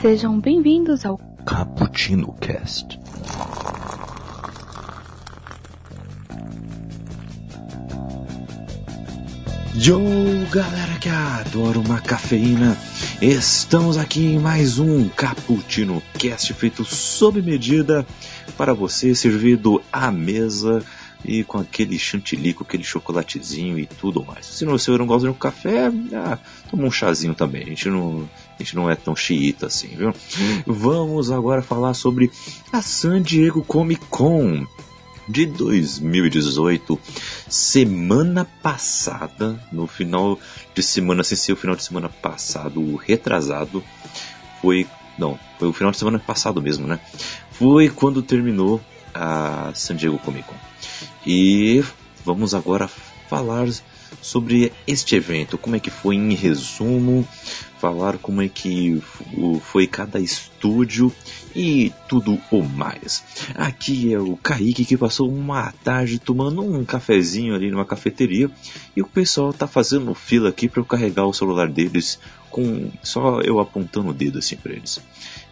Sejam bem-vindos ao Cappuccino Cast. Yo, galera que adora uma cafeína, estamos aqui em mais um Cappuccino Cast feito sob medida para você, servido à mesa e com aquele chantilly, com aquele chocolatezinho e tudo mais. Se você não gosta de um café, ah, toma um chazinho também. A gente não, a gente não é tão xiita assim, viu? Vamos agora falar sobre a San Diego Comic Con de 2018, semana passada, no final de semana, sem ser o final de semana passado, retrasado, foi, não, foi o final de semana passado mesmo, né? Foi quando terminou a San Diego Comic Con. E vamos agora falar sobre este evento, como é que foi em resumo, falar como é que foi cada estúdio e tudo o mais. Aqui é o Kaique que passou uma tarde tomando um cafezinho ali numa cafeteria e o pessoal tá fazendo fila aqui para eu carregar o celular deles com só eu apontando o dedo assim para eles.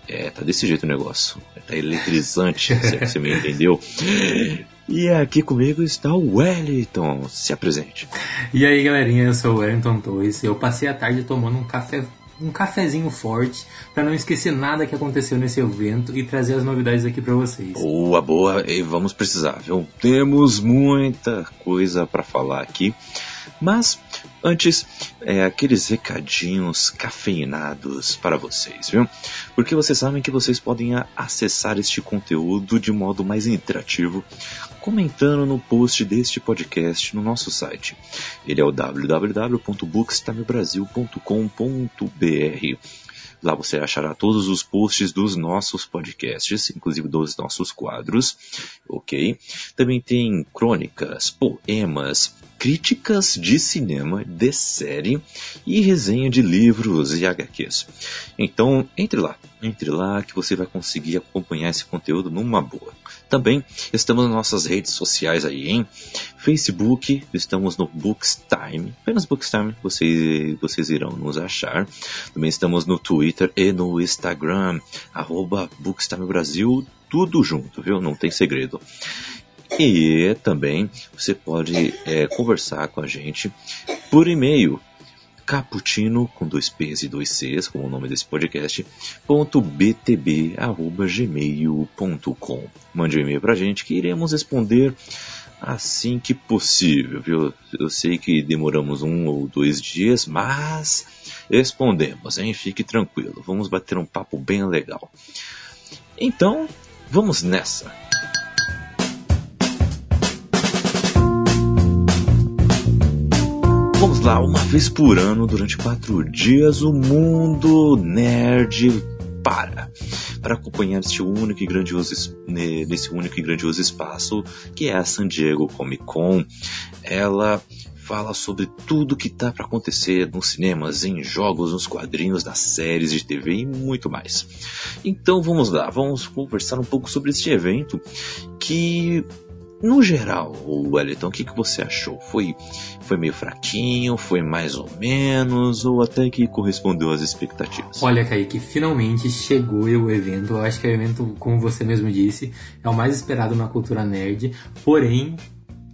É, tá desse jeito o negócio. Tá eletrizante, se você me entendeu. E aqui comigo está o Wellington. Se apresente. E aí, galerinha, eu sou o Wellington Torres. Eu passei a tarde tomando um café um cafezinho forte para não esquecer nada que aconteceu nesse evento e trazer as novidades aqui para vocês. Boa, boa, e vamos precisar, viu? Temos muita coisa para falar aqui. Mas antes, é, aqueles recadinhos cafeinados para vocês, viu? Porque vocês sabem que vocês podem acessar este conteúdo de modo mais interativo comentando no post deste podcast no nosso site. Ele é o www.bookstimebrasil.com.br. Lá você achará todos os posts dos nossos podcasts, inclusive dos nossos quadros, ok? Também tem crônicas, poemas, críticas de cinema, de série e resenha de livros e HQs. Então, entre lá, entre lá que você vai conseguir acompanhar esse conteúdo numa boa. Também estamos nas nossas redes sociais aí, hein? Facebook, estamos no Bookstime, apenas Bookstime, vocês, vocês irão nos achar. Também estamos no Twitter e no Instagram, arroba Bookstime Brasil, tudo junto, viu? Não tem segredo. E também você pode é, conversar com a gente por e-mail caputino com dois P's e dois C's, como o nome desse podcast, ponto btb, arroba, gmail.com. Mande um e-mail pra gente que iremos responder assim que possível, viu? Eu sei que demoramos um ou dois dias, mas respondemos, hein? Fique tranquilo, vamos bater um papo bem legal. Então, vamos nessa! Vamos lá, uma vez por ano, durante quatro dias, o mundo nerd para para acompanhar este único e grandioso nesse único e grandioso espaço que é a San Diego Comic Con. Ela fala sobre tudo que tá para acontecer nos cinemas, em jogos, nos quadrinhos, nas séries de TV e muito mais. Então vamos lá, vamos conversar um pouco sobre este evento que no geral, Wellington, o que, que você achou? Foi, foi meio fraquinho, foi mais ou menos, ou até que correspondeu às expectativas? Olha, Kaique, finalmente chegou o evento. Eu acho que o evento, como você mesmo disse, é o mais esperado na cultura nerd. Porém,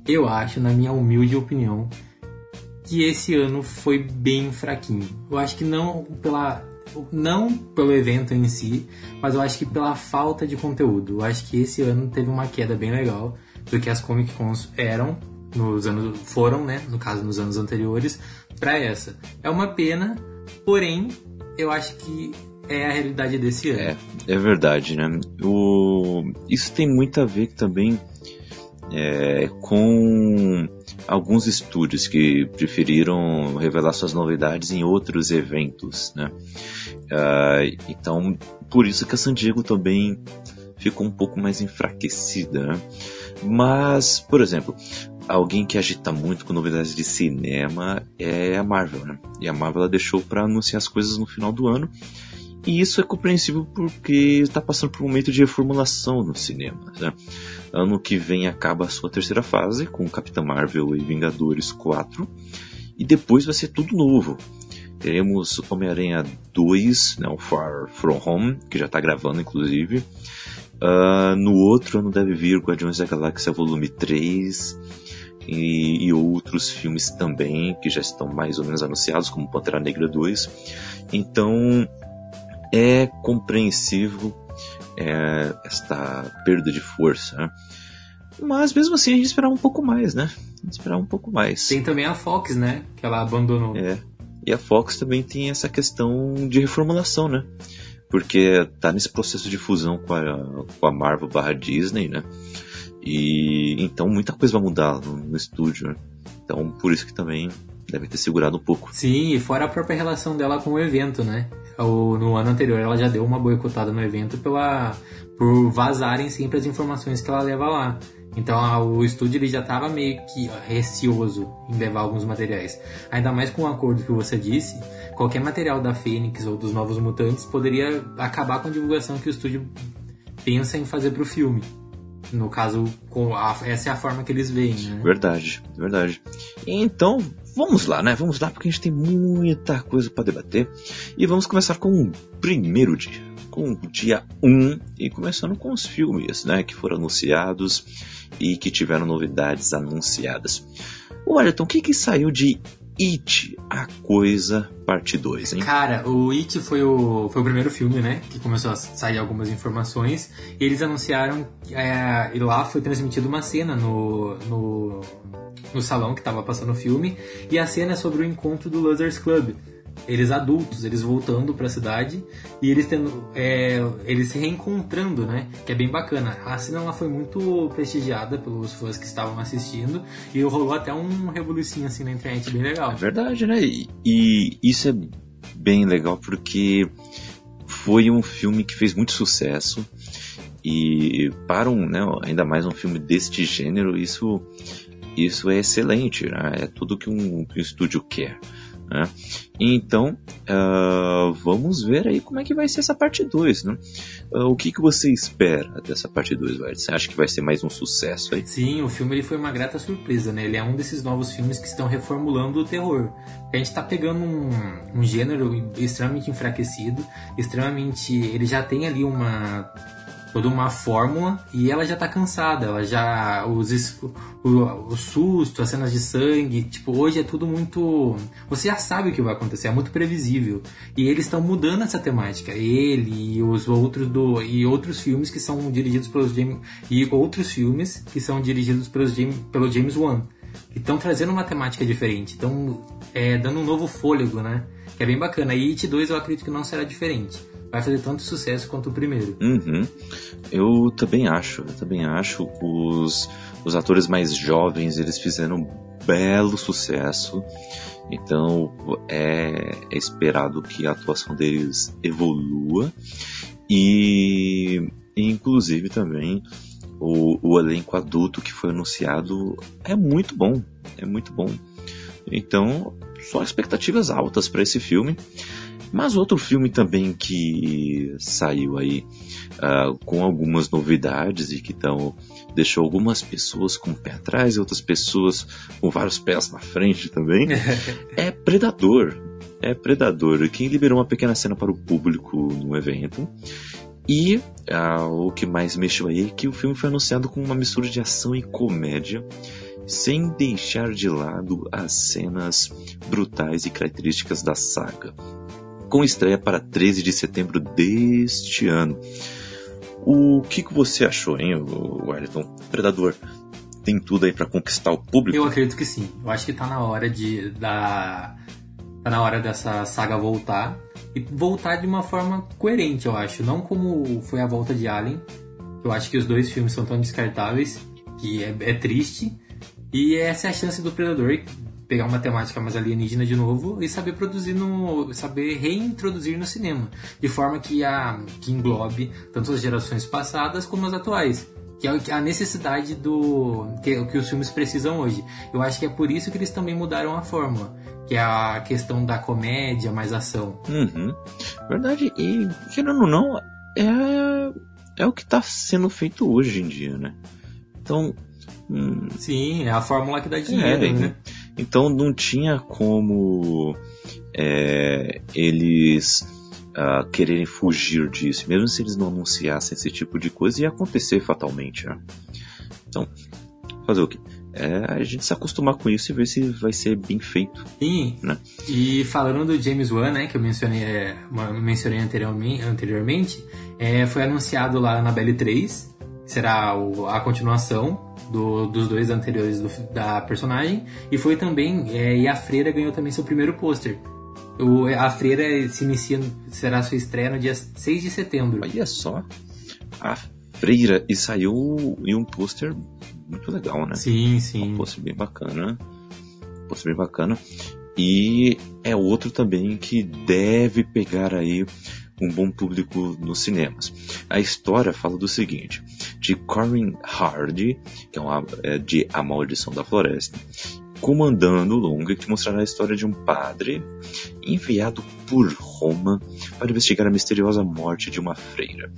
eu acho, na minha humilde opinião, que esse ano foi bem fraquinho. Eu acho que não pela não pelo evento em si, mas eu acho que pela falta de conteúdo. Eu acho que esse ano teve uma queda bem legal do que as Comic Cons eram nos anos foram, né, no caso nos anos anteriores, para essa. É uma pena, porém, eu acho que é a realidade desse ano. É, é verdade, né? O... Isso tem muito a ver também é, com alguns estúdios que preferiram revelar suas novidades em outros eventos, né? Uh, então, por isso que a San Diego também ficou um pouco mais enfraquecida, né? Mas, por exemplo, alguém que agita muito com novidades de cinema é a Marvel, né? E a Marvel ela deixou para anunciar as coisas no final do ano. E isso é compreensível porque está passando por um momento de reformulação no cinema. Né? Ano que vem acaba a sua terceira fase com Capitã Marvel e Vingadores 4. E depois vai ser tudo novo. Teremos Homem-Aranha 2, né, o Far From Home, que já está gravando inclusive. Uh, no outro ano deve vir Guardiões da Galáxia Volume 3 e, e, outros filmes também que já estão mais ou menos anunciados, como Pantera Negra 2. Então é compreensível é, esta perda de força. Né? Mas mesmo assim a gente esperava um pouco mais, né? Esperava um pouco mais. Tem também a Fox, né? Que ela abandonou. É. E a Fox também tem essa questão de reformulação, né? Porque tá nesse processo de fusão com a, com a Marvel barra Disney, né? E então muita coisa vai mudar no, no estúdio, né? Então por isso que também deve ter segurado um pouco. Sim, e fora a própria relação dela com o evento, né? O, no ano anterior ela já deu uma boicotada no evento pela, por vazarem sempre as informações que ela leva lá. Então a, o estúdio ele já estava meio que receoso em levar alguns materiais. Ainda mais com o acordo que você disse, qualquer material da Fênix ou dos Novos Mutantes poderia acabar com a divulgação que o estúdio pensa em fazer para o filme. No caso, a, essa é a forma que eles veem, né? Verdade, verdade. Então, vamos lá, né? Vamos lá porque a gente tem muita coisa para debater. E vamos começar com o primeiro dia. Com o dia 1 e começando com os filmes, né? Que foram anunciados e que tiveram novidades anunciadas. O Ayrton, o que, que saiu de It, a Coisa, parte 2, hein? Cara, o It foi o, foi o primeiro filme, né? Que começou a sair algumas informações. E eles anunciaram, é, e lá foi transmitida uma cena no, no, no salão que estava passando o filme. E a cena é sobre o encontro do Losers Club eles adultos, eles voltando para a cidade e eles tendo, é, eles se reencontrando, né? Que é bem bacana. A cena ela foi muito prestigiada pelos fãs que estavam assistindo e rolou até um revolucinho assim na internet bem legal. É verdade, né? E, e isso é bem legal porque foi um filme que fez muito sucesso e para um, né, ainda mais um filme deste gênero, isso isso é excelente, né? É tudo que um, que um estúdio quer. Né? Então, uh, vamos ver aí como é que vai ser essa parte 2, né? Uh, o que, que você espera dessa parte 2, Você acha que vai ser mais um sucesso aí? Sim, o filme ele foi uma grata surpresa, né? Ele é um desses novos filmes que estão reformulando o terror. A gente está pegando um, um gênero extremamente enfraquecido, extremamente... Ele já tem ali uma toda uma fórmula e ela já tá cansada, ela já os o, o susto, as cenas de sangue, tipo, hoje é tudo muito você já sabe o que vai acontecer, é muito previsível. E eles estão mudando essa temática, ele e os outros do e outros filmes que são dirigidos pelos James e outros filmes que são dirigidos pelos James, pelo James Wan. Que estão trazendo uma temática diferente, estão é, dando um novo fôlego, né? Que é bem bacana. E It 2 eu acredito que não será diferente vai fazer tanto sucesso quanto o primeiro. Uhum. Eu também acho, eu também acho. Os, os atores mais jovens, eles fizeram um belo sucesso. Então é, é esperado que a atuação deles evolua. E inclusive também o, o elenco adulto que foi anunciado é muito bom. É muito bom. Então, só expectativas altas para esse filme. Mas outro filme também que saiu aí uh, com algumas novidades e que tão, deixou algumas pessoas com o pé atrás e outras pessoas com vários pés na frente também é Predador. É Predador. Quem liberou uma pequena cena para o público no evento. E uh, o que mais mexeu aí é que o filme foi anunciado com uma mistura de ação e comédia, sem deixar de lado as cenas brutais e características da saga com estreia para 13 de setembro deste ano. O que, que você achou, hein, Wellington? Predador tem tudo aí para conquistar o público? Eu acredito que sim. Eu acho que tá na hora de da tá na hora dessa saga voltar e voltar de uma forma coerente, eu acho, não como foi a volta de Alien. Eu acho que os dois filmes são tão descartáveis que é, é triste. E essa é a chance do Predador pegar uma temática mais alienígena de novo e saber produzir no saber reintroduzir no cinema de forma que a que englobe tanto as gerações passadas como as atuais que é a necessidade do que, que os filmes precisam hoje eu acho que é por isso que eles também mudaram a fórmula que é a questão da comédia mais ação uhum. verdade e querendo ou não é é o que está sendo feito hoje em dia né Então. Hum, Sim, é a fórmula que dá dinheiro, é, né? Então não tinha como é, eles uh, quererem fugir disso. Mesmo se eles não anunciassem esse tipo de coisa, ia acontecer fatalmente. Né? Então, fazer o quê? É a gente se acostumar com isso e ver se vai ser bem feito. Sim. Né? E falando do James Wan, né, que eu mencionei, é, mencionei anteriormente, anteriormente é, foi anunciado lá na Belle 3, será o, a continuação do, dos dois anteriores do, da personagem, e foi também, é, e a Freira ganhou também seu primeiro pôster. a Freira se inicia, será sua estreia no dia 6 de setembro. Olha só, a Freira, e saiu em um pôster muito legal, né? Sim, sim. Um pôster bem bacana. Um pôster bem bacana. E é outro também que deve pegar aí um bom público nos cinemas. A história fala do seguinte: de Corin Hardy, que é, uma, é de A Maldição da Floresta, comandando o longa que mostrará a história de um padre enviado por Roma para investigar a misteriosa morte de uma freira.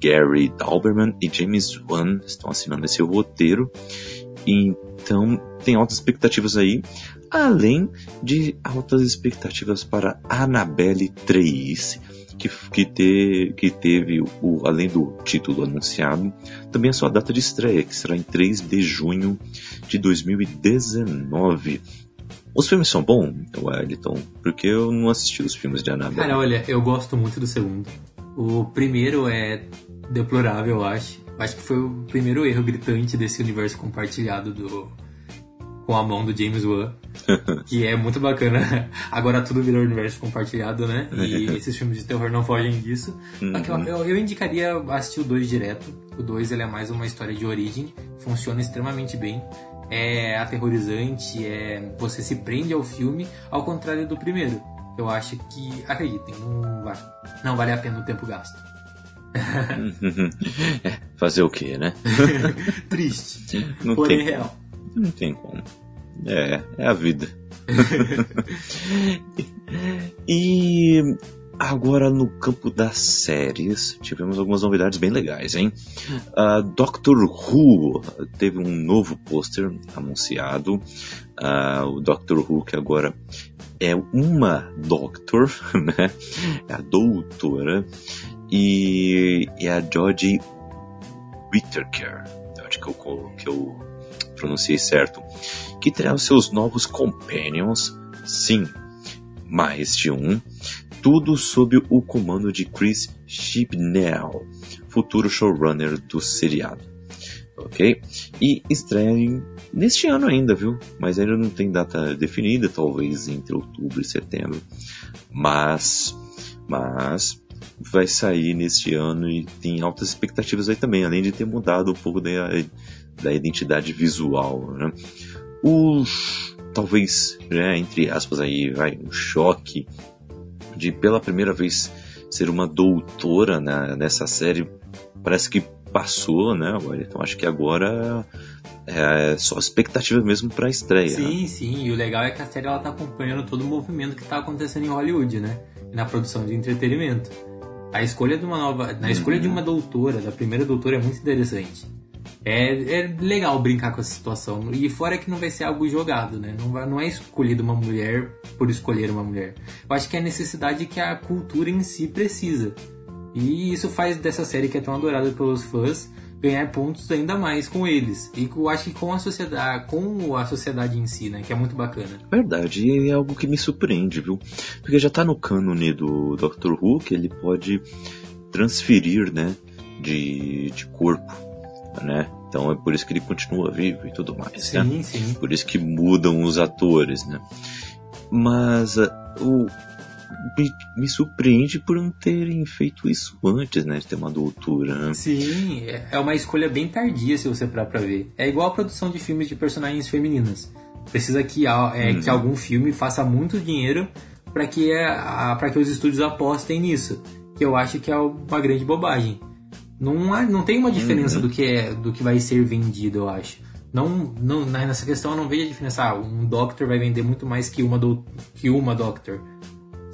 Gary Dalberman e James Wan estão assinando esse roteiro. Então, tem altas expectativas aí, além de altas expectativas para Annabelle 3, que, que, te, que teve, o, além do título anunciado, também a sua data de estreia, que será em 3 de junho de 2019. Os filmes são bons, Wellington, porque eu não assisti os filmes de Annabelle. Cara, olha, eu gosto muito do segundo. O primeiro é deplorável, eu acho. Acho que foi o primeiro erro gritante desse universo compartilhado do com a mão do James Wan, que é muito bacana. Agora tudo virou universo compartilhado, né? E esses filmes de terror não fogem disso. Uhum. Eu, eu, indicaria assistir o 2 direto. O 2 ele é mais uma história de origem, funciona extremamente bem. É aterrorizante, é você se prende ao filme, ao contrário do primeiro. Eu acho que, acreditem, não, vai, não vale a pena o tempo gasto. é, fazer o que, né? Triste. Não porém tem, real. Não tem como. É, é a vida. e agora no campo das séries, tivemos algumas novidades bem legais, hein? Uh, Doctor Who teve um novo pôster anunciado. Uh, o Doctor Who que agora é uma Doctor, né? É a doutora e, e a Jodie Whittaker, acho que eu, que eu pronunciei certo, que terá os seus novos companions, sim, mais de um, tudo sob o comando de Chris Chibnall, futuro showrunner do seriado. Ok? E estreia neste ano ainda, viu? Mas ainda não tem data definida, talvez entre outubro e setembro. Mas, mas vai sair neste ano e tem altas expectativas aí também, além de ter mudado um pouco da, da identidade visual. Né? O, talvez, né, entre aspas, aí, vai, um choque de pela primeira vez ser uma doutora né, nessa série, parece que passou, né? Então acho que agora é só expectativa mesmo para a estreia. Sim, né? sim. E o legal é que a série ela tá acompanhando todo o movimento que está acontecendo em Hollywood, né? Na produção de entretenimento. A escolha de uma nova, na escolha de uma doutora, da primeira doutora é muito interessante. É, é legal brincar com essa situação. E fora que não vai ser algo jogado, né? Não, não é escolhido uma mulher por escolher uma mulher. Eu acho que é a necessidade que a cultura em si precisa. E isso faz dessa série que é tão adorada pelos fãs ganhar pontos ainda mais com eles. E eu acho que com a sociedade, com a sociedade em si, né? Que é muito bacana. Verdade, e é algo que me surpreende, viu? Porque já tá no cânone do Dr. Who que ele pode transferir, né? De, de corpo, né? Então é por isso que ele continua vivo e tudo mais, sim, né? Sim, Por isso que mudam os atores, né? Mas uh, o me, me, surpreende por não terem feito isso antes, né? De ter uma doutora. Né? Sim, é uma escolha bem tardia se você parar pra ver. É igual a produção de filmes de personagens femininas. Precisa que, é, hum. que algum filme faça muito dinheiro para que, para que os estúdios apostem nisso. Que eu acho que é uma grande bobagem. Não, há, não tem uma diferença uhum. do, que é, do que vai ser vendido, eu acho. Não, não, nessa questão eu não vejo a diferença. Ah, um Doctor vai vender muito mais que uma, do, que uma Doctor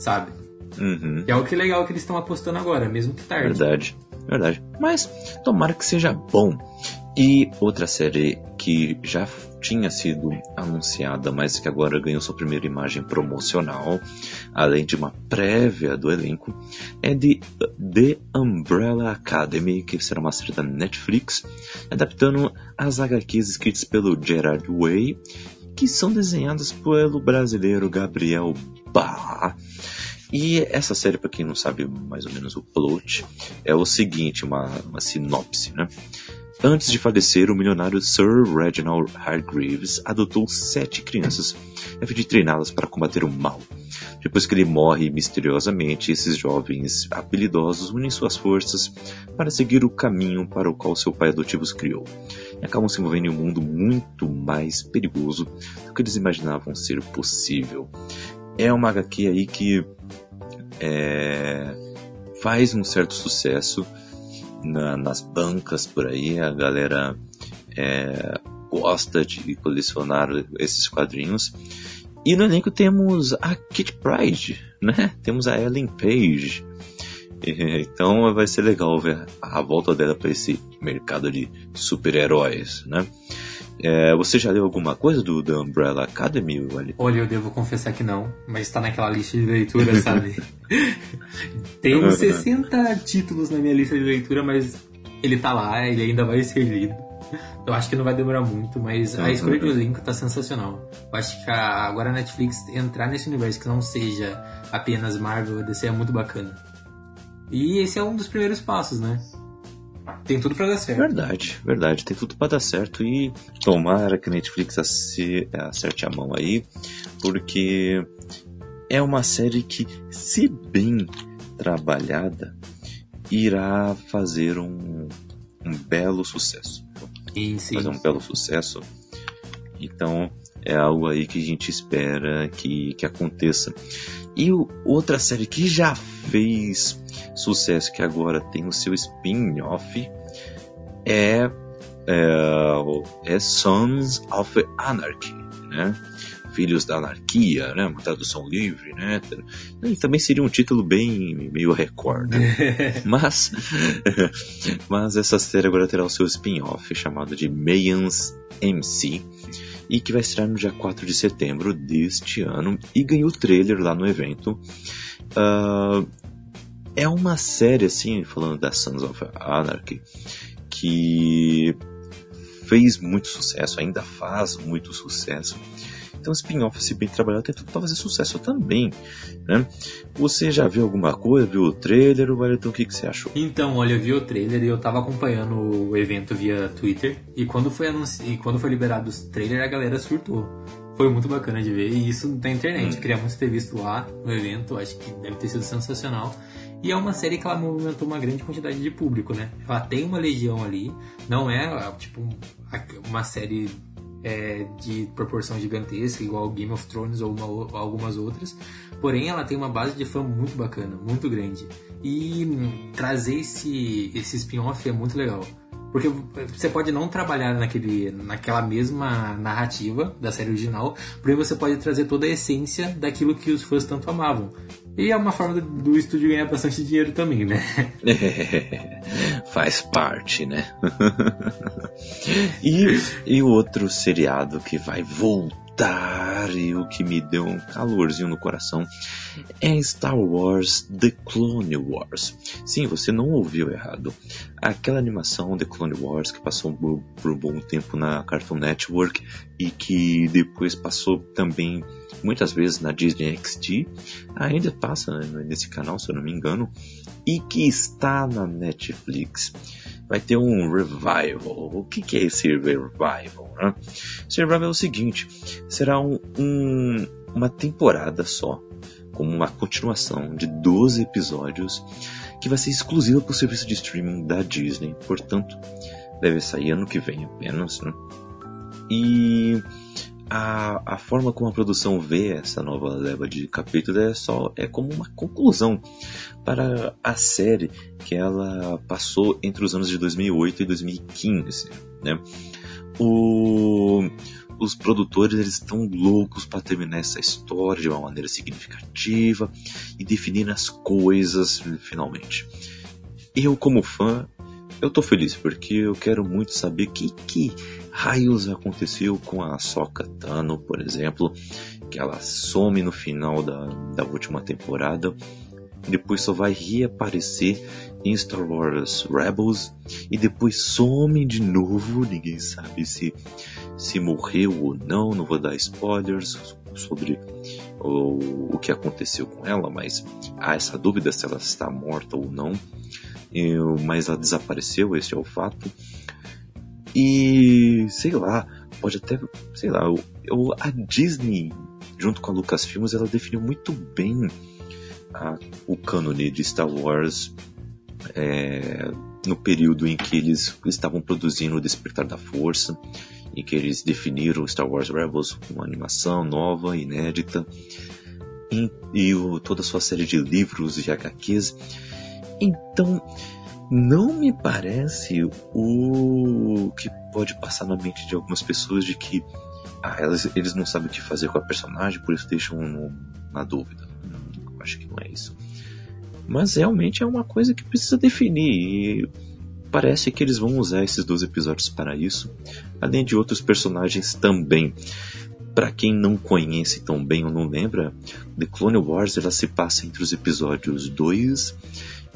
sabe? Uhum. Que é o que é legal que eles estão apostando agora, mesmo que tarde. Verdade, verdade. Mas tomara que seja bom. E outra série que já tinha sido anunciada, mas que agora ganhou sua primeira imagem promocional, além de uma prévia do elenco, é de The Umbrella Academy, que será uma série da Netflix, adaptando as HQs escritas pelo Gerard Way, que são desenhadas pelo brasileiro Gabriel Barra. E essa série, para quem não sabe mais ou menos o plot, é o seguinte, uma, uma sinopse, né? Antes de falecer, o milionário Sir Reginald Hargreaves adotou sete crianças a fim de treiná-las para combater o mal. Depois que ele morre misteriosamente, esses jovens habilidosos unem suas forças para seguir o caminho para o qual seu pai adotivo os criou. E acabam se envolvendo em um mundo muito mais perigoso do que eles imaginavam ser possível. É uma HQ aí que é, faz um certo sucesso na, nas bancas por aí, a galera é, gosta de colecionar esses quadrinhos. E no elenco temos a Kit Pride, né? Temos a Ellen Page. Então vai ser legal ver a volta dela para esse mercado de super-heróis, né? É, você já leu alguma coisa do The Umbrella Academy, Wally? Olha, eu devo confessar que não, mas está naquela lista de leitura, sabe? Tem uns 60 títulos na minha lista de leitura, mas ele tá lá, ele ainda vai ser lido. Eu acho que não vai demorar muito, mas a escolha de elenco tá sensacional. Eu acho que a, agora a Netflix entrar nesse universo que não seja apenas Marvel e DC é muito bacana. E esse é um dos primeiros passos, né? Tem tudo para dar certo. Verdade, verdade. Tem tudo para dar certo. E tomara que a Netflix acerte a mão aí, porque é uma série que, se bem trabalhada, irá fazer um, um belo sucesso. Sim, sim. Fazer um belo sucesso. Então, é algo aí que a gente espera que, que aconteça. E o, outra série que já fez sucesso, que agora tem o seu spin-off, é, é, é Sons of Anarchy, né? Filhos da Anarquia, né? Uma tradução livre, né? E também seria um título bem meio recorde. Né? mas, mas essa série agora terá o seu spin-off chamado de Mayans MC e que vai estrear no dia 4 de setembro deste ano e ganhou trailer lá no evento. Uh, é uma série, assim, falando da Sons of Anarchy, que fez muito sucesso, ainda faz muito sucesso. Então, spin-off, se bem trabalhado, tem tudo para fazer sucesso também. Né? Você já viu alguma coisa? Viu o trailer? O que, que você achou? Então, olha, eu vi o trailer e eu tava acompanhando o evento via Twitter. E quando foi, anunci... e quando foi liberado o trailer, a galera surtou. Foi muito bacana de ver. E isso na internet. Hum. Queria muito ter visto lá no evento. Acho que deve ter sido sensacional. E é uma série que ela movimentou uma grande quantidade de público, né? Ela tem uma legião ali. Não é, tipo, uma série é, de proporção gigantesca, igual Game of Thrones ou, uma, algumas outras. Porém, ela tem uma base de fã muito bacana, muito grande. E hum, trazer esse, esse spin-off é muito legal. Porque você pode não trabalhar naquele, naquela mesma narrativa da série original, porém você pode trazer toda a essência daquilo que os fãs tanto amavam. E é uma forma do, estúdio ganhar bastante dinheiro também, né? faz parte, né? e, e outro seriado que vai voltar e o que me deu um calorzinho no coração é Star Wars The Clone Wars. Sim, você não ouviu errado. Aquela animação The Clone Wars que passou por, por um bom tempo na Cartoon Network e que depois passou também muitas vezes na Disney XD, ainda passa né, nesse canal, se eu não me engano, e que está na Netflix. Vai ter um revival. O que, que é esse revival? Né? Esse revival é o seguinte: será um, um, uma temporada só, como uma continuação de 12 episódios, que vai ser exclusiva para o serviço de streaming da Disney. Portanto, deve sair ano que vem apenas. Né? E a, a forma como a produção vê essa nova leva de capítulos é só é como uma conclusão para a série que ela passou entre os anos de 2008 e 2015, né? O, os produtores eles estão loucos para terminar essa história de uma maneira significativa e definir as coisas finalmente. eu como fã, eu tô feliz porque eu quero muito saber que que raios aconteceu com a Soka Tano, por exemplo, que ela some no final da, da última temporada, depois só vai reaparecer em Star Wars Rebels e depois some de novo, ninguém sabe se se morreu ou não, não vou dar spoilers sobre o, o que aconteceu com ela, mas há essa dúvida se ela está morta ou não. Mas ela desapareceu, esse é o fato. E sei lá, pode até, sei lá, eu, a Disney, junto com a Lucasfilmes, ela definiu muito bem a, o cânone de Star Wars é, no período em que eles estavam produzindo o Despertar da Força, em que eles definiram Star Wars Rebels como uma animação nova, inédita, e, e o, toda a sua série de livros e HQs. Então, não me parece o que pode passar na mente de algumas pessoas de que ah, elas, eles não sabem o que fazer com a personagem, por isso deixam na dúvida. Eu acho que não é isso. Mas realmente é uma coisa que precisa definir. E parece que eles vão usar esses dois episódios para isso, além de outros personagens também. Para quem não conhece tão bem ou não lembra, The Clone Wars ela se passa entre os episódios 2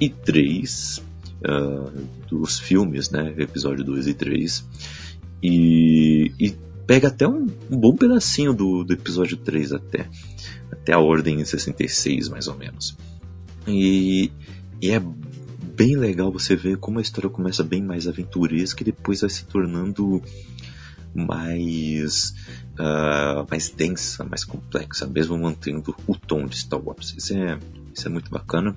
e 3 ah, dos filmes, né? Episódio 2 e 3. E, e pega até um, um bom pedacinho do, do, episódio 3 até. Até a ordem 66, mais ou menos. E, e é bem legal você ver como a história começa bem mais aventuresca e depois vai se tornando mais uh, mais densa, mais complexa, mesmo mantendo o tom de Star Wars. Isso é, isso é muito bacana.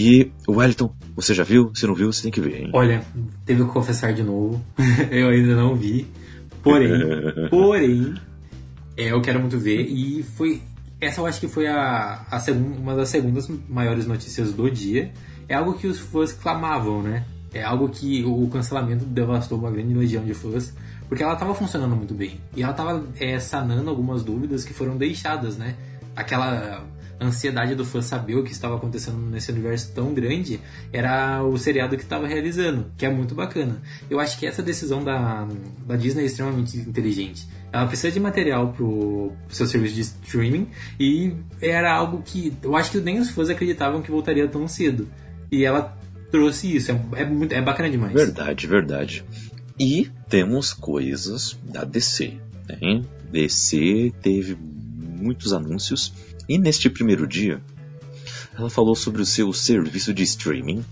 E o Wellington, você já viu? Se não viu, você tem que ver, hein? Olha, teve que confessar de novo. eu ainda não vi. Porém, porém, é, eu quero muito ver. E foi. Essa eu acho que foi a, a segunda, uma das segundas maiores notícias do dia. É algo que os fãs clamavam, né? É algo que o cancelamento devastou uma grande legião de fãs, porque ela estava funcionando muito bem. E ela estava é, sanando algumas dúvidas que foram deixadas, né? Aquela ansiedade do fã saber o que estava acontecendo nesse universo tão grande era o seriado que estava realizando, que é muito bacana. Eu acho que essa decisão da, da Disney é extremamente inteligente. Ela precisa de material pro, pro seu serviço de streaming e era algo que eu acho que nem os fãs acreditavam que voltaria tão cedo. E ela trouxe isso, é, é, muito, é bacana demais. Verdade, verdade. E temos coisas da DC. Né? DC teve muitos anúncios e neste primeiro dia, ela falou sobre o seu serviço de streaming,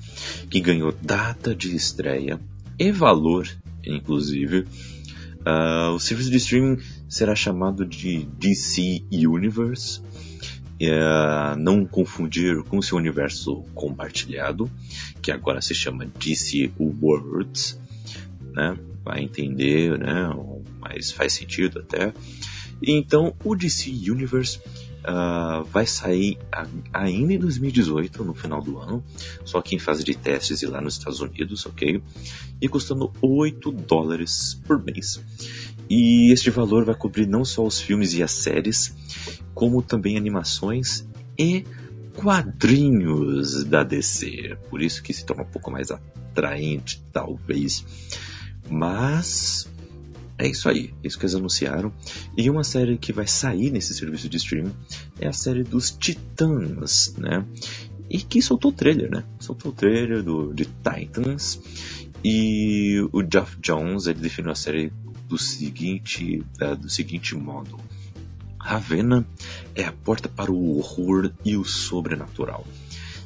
que ganhou data de estreia e valor, inclusive. Uh, o serviço de streaming será chamado de DC Universe, uh, não confundir com seu universo compartilhado, que agora se chama DC Worlds, né? Vai entender, né? Mas faz sentido até. Então, o DC Universe uh, vai sair ainda em 2018, no final do ano, só que em fase de testes e lá nos Estados Unidos, ok? E custando 8 dólares por mês. E este valor vai cobrir não só os filmes e as séries, como também animações e quadrinhos da DC. Por isso que se torna um pouco mais atraente, talvez. Mas é isso aí, é isso que eles anunciaram. E uma série que vai sair nesse serviço de streaming é a série dos Titãs, né? E que soltou o trailer, né? Soltou o trailer do, de Titans. E o Jeff Jones ele definiu a série do seguinte, uh, do seguinte modo: Ravenna é a porta para o horror e o sobrenatural.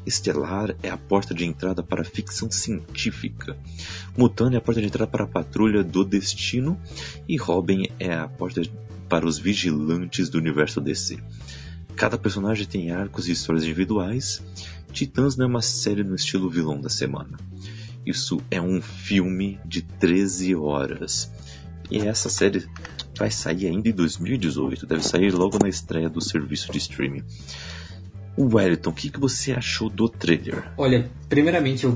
Estelar é a porta de entrada para a ficção científica. Mutano é a porta de entrada para a Patrulha do Destino. E Robin é a porta para os vigilantes do universo DC. Cada personagem tem arcos e histórias individuais. Titãs não é uma série no estilo vilão da semana. Isso é um filme de 13 horas. E essa série vai sair ainda em 2018, deve sair logo na estreia do serviço de streaming. Wellington, o que, que você achou do trailer? Olha, primeiramente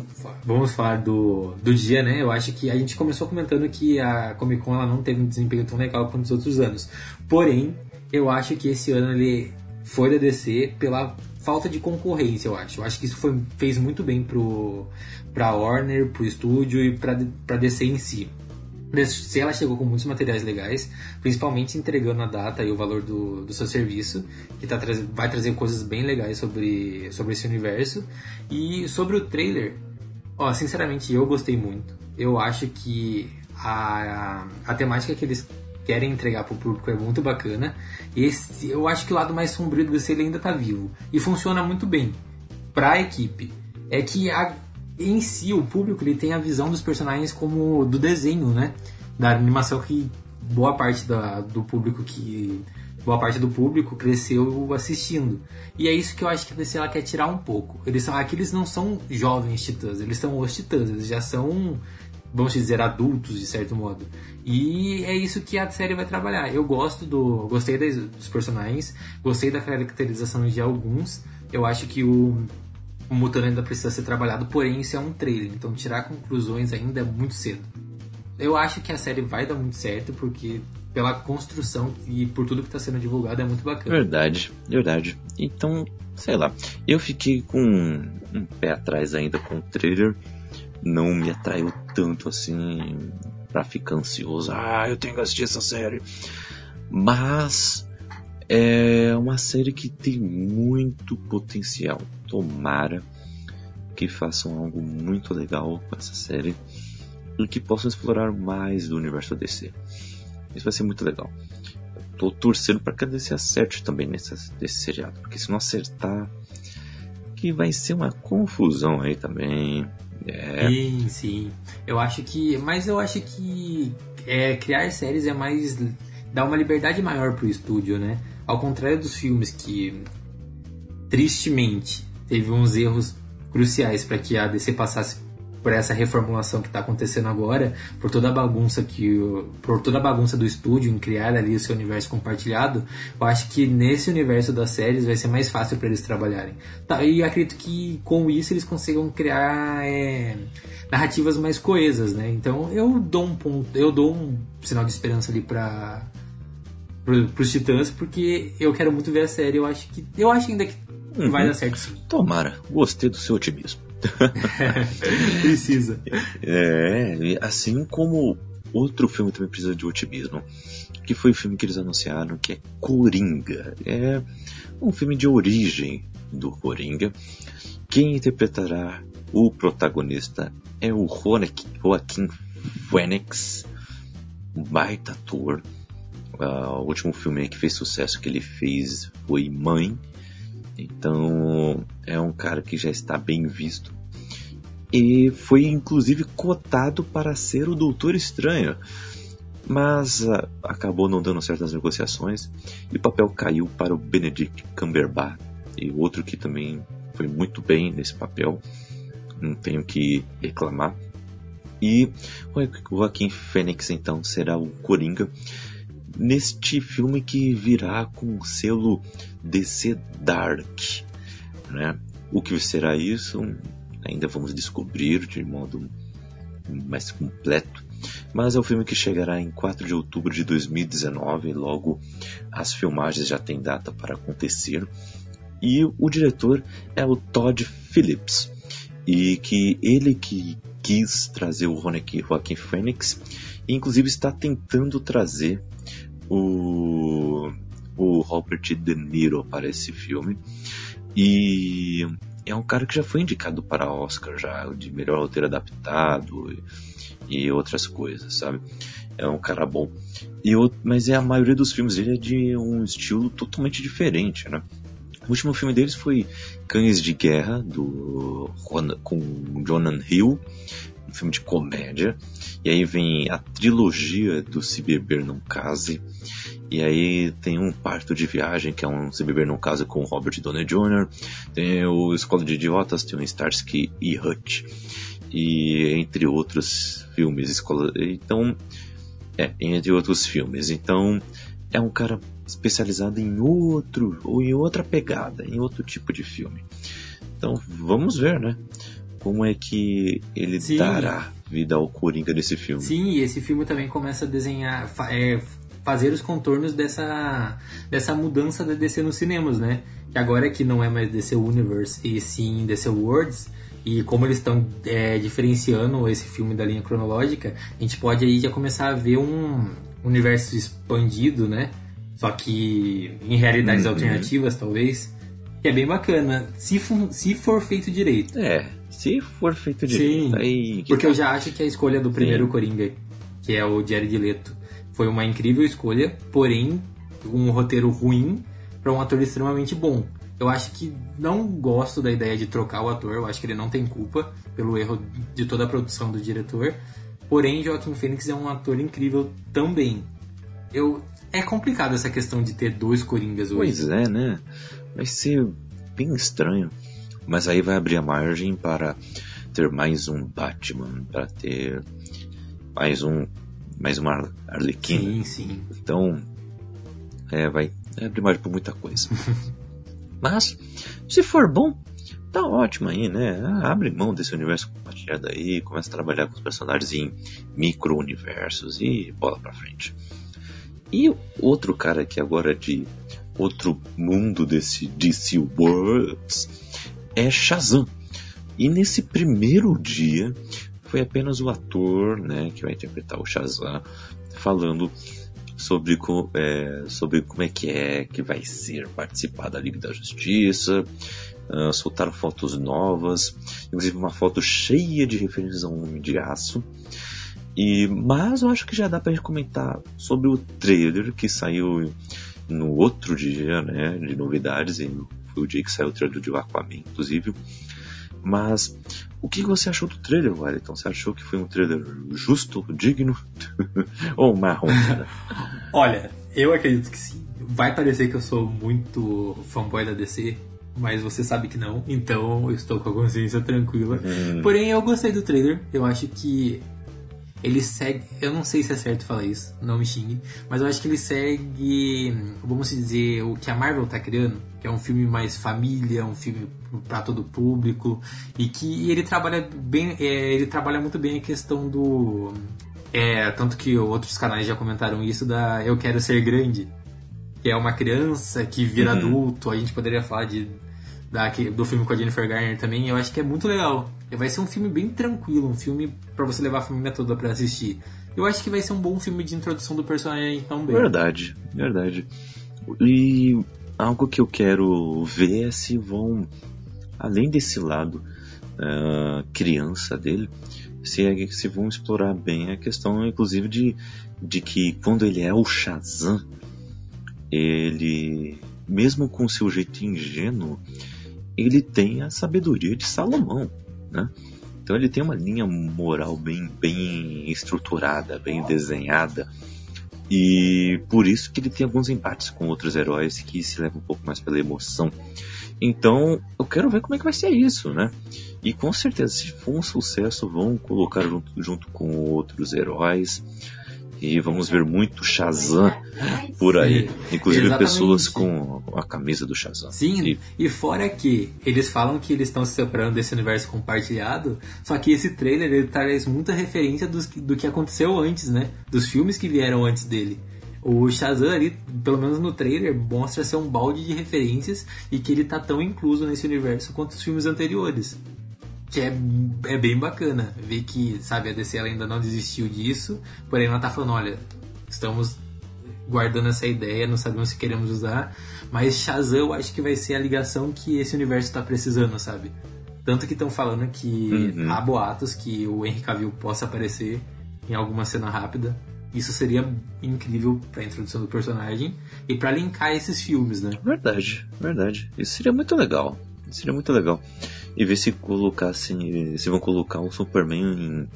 vamos falar do, do dia, né? Eu acho que a gente começou comentando que a Comic Con ela não teve um desempenho tão legal quanto os outros anos. Porém, eu acho que esse ano ele foi da DC pela falta de concorrência, eu acho. Eu acho que isso foi, fez muito bem pro, pra Warner, pro estúdio e pra, pra DC em si. Se ela chegou com muitos materiais legais, principalmente entregando a data e o valor do, do seu serviço, que tá, vai trazer coisas bem legais sobre, sobre esse universo. E sobre o trailer, ó, sinceramente eu gostei muito. Eu acho que a, a, a temática que eles querem entregar pro público é muito bacana. Esse, eu acho que o lado mais sombrio do DC ainda tá vivo. E funciona muito bem pra equipe. É que a, em si o público ele tem a visão dos personagens como do desenho, né? Da animação que boa parte da, do público que boa parte do público cresceu assistindo. E é isso que eu acho que a ela quer tirar um pouco. Eles são aqueles não são jovens titãs, eles são os titãs, eles já são vamos dizer, adultos, de certo modo. E é isso que a série vai trabalhar. Eu gosto do. Gostei dos personagens, gostei da caracterização de alguns. Eu acho que o, o motor ainda precisa ser trabalhado, porém isso é um trailer, então tirar conclusões ainda é muito cedo. Eu acho que a série vai dar muito certo, porque pela construção e por tudo que está sendo divulgado é muito bacana. Verdade, verdade. Então, sei lá, eu fiquei com um pé atrás ainda com o trailer não me atraiu tanto assim para ficar ansioso. Ah, eu tenho que assistir essa série. Mas é uma série que tem muito potencial. Tomara que façam algo muito legal com essa série e que possam explorar mais do universo DC. Isso vai ser muito legal. Tô torcendo para que a DC acerte também nesse, nesse seriado, porque se não acertar, que vai ser uma confusão aí também. É. Sim, sim. Eu acho que. Mas eu acho que é, criar séries é mais. dá uma liberdade maior pro estúdio, né? Ao contrário dos filmes que, tristemente, teve uns erros cruciais para que a DC passasse por essa reformulação que está acontecendo agora, por toda a bagunça que por toda a bagunça do estúdio em criar ali o seu universo compartilhado, eu acho que nesse universo das séries vai ser mais fácil para eles trabalharem. Tá, e acredito que com isso eles consigam criar é, narrativas mais coesas, né? Então eu dou um ponto, eu dou um sinal de esperança ali para os Titãs porque eu quero muito ver a série. Eu acho que eu acho ainda que uhum. vai dar certo sim. Tomara, gostei do seu otimismo. precisa. É, assim como outro filme também precisa de otimismo, que foi o filme que eles anunciaram, que é Coringa. É um filme de origem do Coringa. Quem interpretará o protagonista é o Joaquim Phoenix, um baita ator. Uh, o último filme que fez sucesso que ele fez foi Mãe, então é um cara que já está bem visto. E foi inclusive cotado para ser o Doutor Estranho. Mas uh, acabou não dando certas negociações e o papel caiu para o Benedict Cumberbatch e outro que também foi muito bem nesse papel, não tenho que reclamar. E o Joaquim Fênix então será o Coringa neste filme que virá com o selo DC Dark. Né? O que será isso? Ainda vamos descobrir de modo mais completo. Mas é um filme que chegará em 4 de outubro de 2019, logo as filmagens já têm data para acontecer. E o diretor é o Todd Phillips, e que ele que quis trazer o Joaquim Phoenix, e inclusive está tentando trazer o, o Robert De Niro para esse filme. E é um cara que já foi indicado para Oscar, já de melhor roteiro adaptado e, e outras coisas, sabe? É um cara bom. E mas é a maioria dos filmes dele é de um estilo totalmente diferente, né? O último filme deles foi Cães de Guerra, do, com Jonathan Hill, um filme de comédia. E aí vem a trilogia do Se Beber Não Case. E aí tem um Parto de Viagem, que é um Se Beber Não Case com Robert Downey Jr. Tem o Escola de Idiotas, tem o Starsky e Hutch. E entre outros filmes. Escola... Então, é, entre outros filmes. Então, é um cara especializado em outro, ou em outra pegada, em outro tipo de filme. Então, vamos ver, né? Como é que ele Sim. dará vida ao Coringa desse filme. Sim, e esse filme também começa a desenhar, é, fazer os contornos dessa, dessa mudança da DC nos cinemas, né? que agora que não é mais DC Universe e sim DC Worlds, e como eles estão é, diferenciando esse filme da linha cronológica, a gente pode aí já começar a ver um universo expandido, né? Só que em realidades uhum. alternativas, talvez. Que é bem bacana, se, se for feito direito. É, se for feito direito. Sim, aí, porque tá... eu já acho que a escolha do primeiro Sim. Coringa, que é o Jared Leto, foi uma incrível escolha, porém um roteiro ruim para um ator extremamente bom. Eu acho que não gosto da ideia de trocar o ator, eu acho que ele não tem culpa pelo erro de toda a produção do diretor. Porém, Joaquim Phoenix é um ator incrível também. Eu é complicado essa questão de ter dois coringas hoje. Pois é, né? Vai ser bem estranho. Mas aí vai abrir a margem para ter mais um Batman, para ter mais um mais uma Arlequina. Sim, sim. Então, é, vai abrir margem para muita coisa. Mas, se for bom, tá ótimo aí, né? Ah, abre mão desse universo compartilhado aí, começa a trabalhar com os personagens em micro-universos e bola pra frente. E outro cara que agora é de outro mundo desse DC Worlds é Shazam. E nesse primeiro dia foi apenas o ator, né, que vai interpretar o Shazam, falando sobre, é, sobre como é que é que vai ser participar da Liga da Justiça. Uh, soltaram fotos novas, inclusive uma foto cheia de referências ao Homem de Aço. E, mas eu acho que já dá gente comentar sobre o trailer que saiu no outro dia, né, de novidades, e foi o dia que saiu o trailer de Aquaman, inclusive. Mas o que você achou do trailer, Wellington? Você achou que foi um trailer justo, digno ou marrom? Olha, eu acredito que sim. Vai parecer que eu sou muito fanboy da DC, mas você sabe que não, então eu estou com a consciência tranquila. Hum. Porém, eu gostei do trailer. Eu acho que ele segue. Eu não sei se é certo falar isso, não me xingue, mas eu acho que ele segue, vamos dizer, o que a Marvel tá criando, que é um filme mais família, um filme para todo público, e que ele trabalha bem, é, ele trabalha muito bem a questão do. É, tanto que outros canais já comentaram isso da Eu Quero Ser Grande, que é uma criança que vira uhum. adulto, a gente poderia falar de da, do filme com a Jennifer Garner também, eu acho que é muito legal. Vai ser um filme bem tranquilo, um filme para você levar a família toda para assistir. Eu acho que vai ser um bom filme de introdução do personagem também. Verdade, verdade. E algo que eu quero ver é se vão, além desse lado uh, criança dele, se, é, se vão explorar bem a questão, inclusive, de, de que quando ele é o Shazam, ele, mesmo com seu jeito ingênuo, ele tem a sabedoria de Salomão, né? Então ele tem uma linha moral bem, bem estruturada, bem desenhada. E por isso que ele tem alguns embates com outros heróis que se levam um pouco mais pela emoção. Então eu quero ver como é que vai ser isso, né? E com certeza, se for um sucesso, vão colocar junto, junto com outros heróis. E vamos ver muito Shazam por aí. Inclusive Exatamente. pessoas com a camisa do Shazam. Sim, e... e fora que eles falam que eles estão se separando desse universo compartilhado, só que esse trailer ele traz muita referência dos, do que aconteceu antes, né? Dos filmes que vieram antes dele. O Shazam ali, pelo menos no trailer, mostra ser um balde de referências e que ele tá tão incluso nesse universo quanto os filmes anteriores que é, é bem bacana ver que, sabe, a DC ela ainda não desistiu disso, porém ela tá falando, olha, estamos guardando essa ideia, não sabemos se queremos usar, mas Shazam eu acho que vai ser a ligação que esse universo está precisando, sabe? Tanto que estão falando que uhum. há boatos que o Henry Cavill possa aparecer em alguma cena rápida. Isso seria incrível para a introdução do personagem e para linkar esses filmes, né? Verdade, verdade. Isso seria muito legal. Seria muito legal e ver se colocassem, se vão colocar o Superman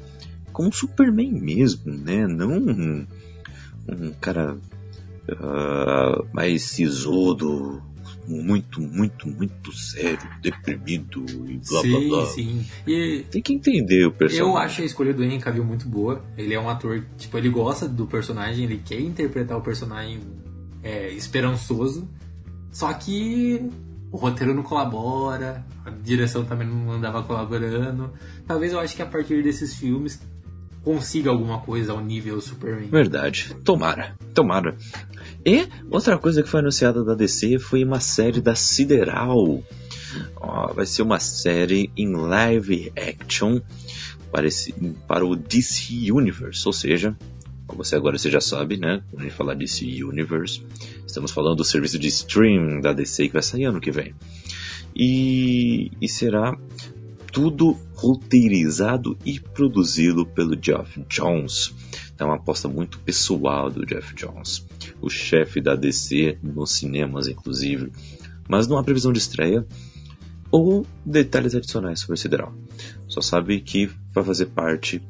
como Superman mesmo, né? Não um, um cara uh, mais sisudo, muito, muito, muito sério, deprimido e blá sim, blá blá. Sim, sim. Tem que entender o personagem. Eu acho a escolha do Henry Cavill muito boa. Ele é um ator, tipo, ele gosta do personagem, ele quer interpretar o personagem é, esperançoso. Só que o roteiro não colabora, a direção também não andava colaborando. Talvez eu acho que a partir desses filmes consiga alguma coisa ao nível Superman. Verdade. Tomara. Tomara. E outra coisa que foi anunciada da DC foi uma série da Sideral. Ó, vai ser uma série em live action para, esse, para o DC Universe, ou seja, você agora você já sabe, né? Quando a gente falar DC Universe, estamos falando do serviço de streaming da DC que vai sair ano que vem. E, e será tudo roteirizado e produzido pelo Geoff Jones. É uma aposta muito pessoal do Jeff Jones, o chefe da DC nos cinemas, inclusive. Mas não há previsão de estreia ou detalhes adicionais sobre o Sideral. Só sabe que vai fazer parte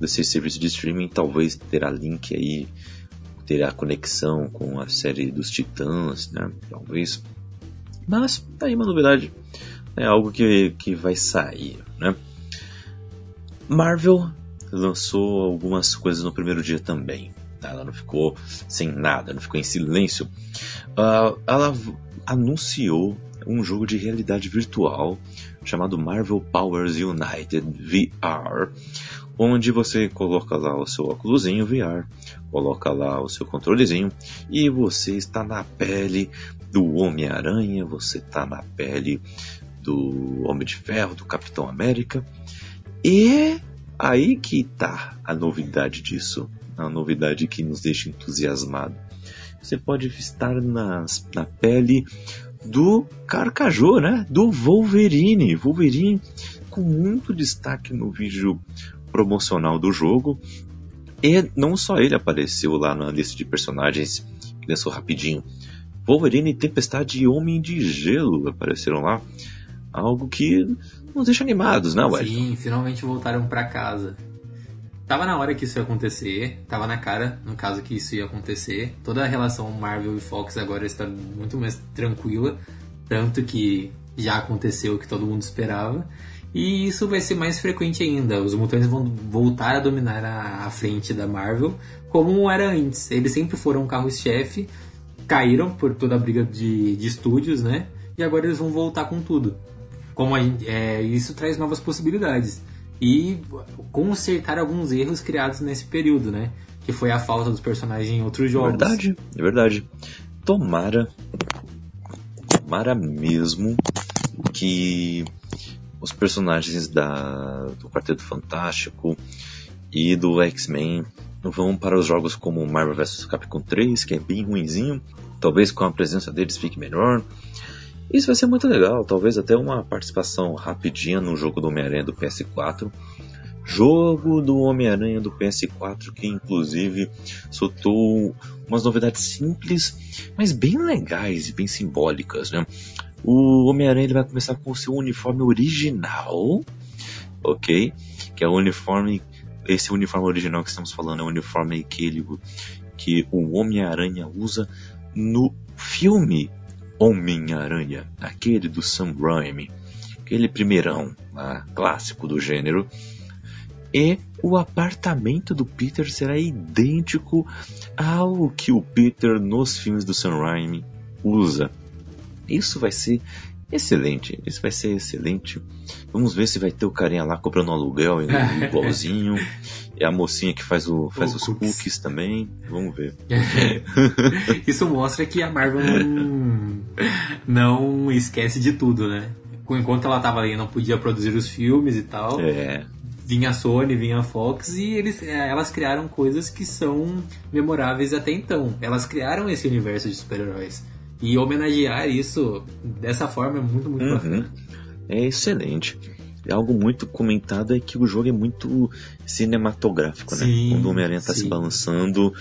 desse serviço de streaming, talvez terá link aí, terá conexão com a série dos Titãs, né? Talvez. Mas tá aí uma novidade, é algo que, que vai sair, né? Marvel lançou algumas coisas no primeiro dia também. Ela não ficou sem nada, não ficou em silêncio. Uh, ela anunciou um jogo de realidade virtual chamado Marvel Powers United VR, onde você coloca lá o seu óculosinho VR, coloca lá o seu controlezinho e você está na pele do Homem-Aranha, você está na pele do Homem de Ferro, do Capitão América. E aí que está a novidade disso, a novidade que nos deixa entusiasmado. Você pode estar nas, na pele do Carcajou, né? Do Wolverine. Wolverine com muito destaque no vídeo promocional do jogo. E não só ele apareceu lá na lista de personagens que lançou rapidinho. Wolverine, Tempestade e Homem de Gelo apareceram lá. Algo que nos deixa animados, né, Wes? Sim, finalmente voltaram para casa. Tava na hora que isso ia acontecer, tava na cara, no caso, que isso ia acontecer. Toda a relação Marvel e Fox agora está muito mais tranquila, tanto que já aconteceu o que todo mundo esperava. E isso vai ser mais frequente ainda. Os mutantes vão voltar a dominar a, a frente da Marvel, como era antes. Eles sempre foram carros-chefe, caíram por toda a briga de, de estúdios, né? E agora eles vão voltar com tudo. Como a, é, isso traz novas possibilidades e consertar alguns erros criados nesse período, né? Que foi a falta dos personagens em outros jogos. É verdade, é verdade. Tomara, tomara mesmo que os personagens da, do Quarteto Fantástico e do X-Men vão para os jogos como Marvel vs Capcom 3, que é bem ruinzinho. Talvez com a presença deles fique melhor. Isso vai ser muito legal, talvez até uma participação rapidinha no jogo do Homem-Aranha do PS4. Jogo do Homem-Aranha do PS4 que inclusive soltou umas novidades simples, mas bem legais e bem simbólicas, né? O Homem-Aranha vai começar com o seu uniforme original, ok? Que é o uniforme, esse uniforme original que estamos falando é o uniforme que ele, que o Homem-Aranha usa no filme Homem-Aranha, aquele do Sam Raimi, aquele primeirão né, clássico do gênero, e o apartamento do Peter será idêntico ao que o Peter nos filmes do Sam Raimi usa. Isso vai ser excelente, isso vai ser excelente. Vamos ver se vai ter o carinha lá cobrando aluguel igualzinho. e a mocinha que faz, o, faz os cookies. cookies também. Vamos ver. isso mostra que a Marvel não, não esquece de tudo, né? Enquanto ela tava ali, não podia produzir os filmes e tal. É vinha a Sony, vinha a Fox e eles, é, elas criaram coisas que são memoráveis até então. Elas criaram esse universo de super-heróis. E homenagear isso dessa forma é muito, muito uhum. bacana. É excelente. É algo muito comentado é que o jogo é muito cinematográfico, né? sim, né? Quando o Homem-Aranha está se balançando,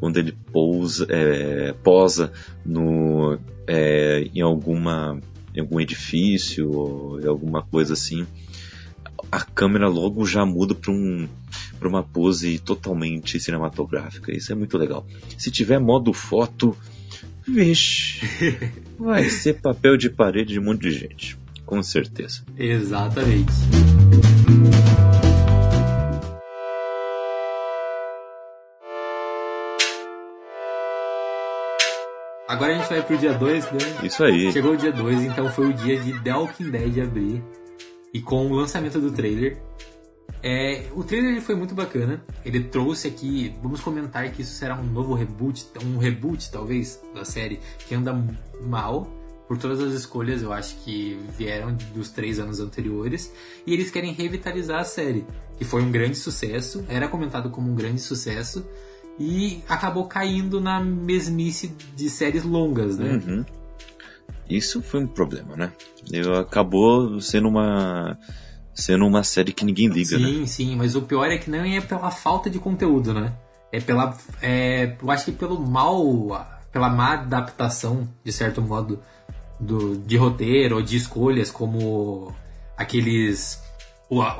quando ele pousa, é, posa no, é, em, alguma, em algum edifício, ou em alguma coisa assim, a câmera logo já muda para um, uma pose totalmente cinematográfica. Isso é muito legal. Se tiver modo foto, Vixe, vai ser papel de parede de um monte de gente, com certeza. Exatamente. Agora a gente vai pro dia 2, né? Isso aí. Chegou o dia 2, então foi o dia de The Walking Dead abrir. E com o lançamento do trailer, É, o trailer ele foi muito bacana. Ele trouxe aqui, vamos comentar que isso será um novo reboot, um reboot talvez da série que anda mal por todas as escolhas, eu acho que vieram dos três anos anteriores, e eles querem revitalizar a série, que foi um grande sucesso, era comentado como um grande sucesso, e acabou caindo na mesmice de séries longas, né? Uhum. Isso foi um problema, né? Eu, acabou sendo uma sendo uma série que ninguém liga, sim, né? Sim, sim, mas o pior é que não é pela falta de conteúdo, né? É pela. É, eu acho que pelo mal. pela má adaptação, de certo modo, do, de roteiro ou de escolhas, como aqueles.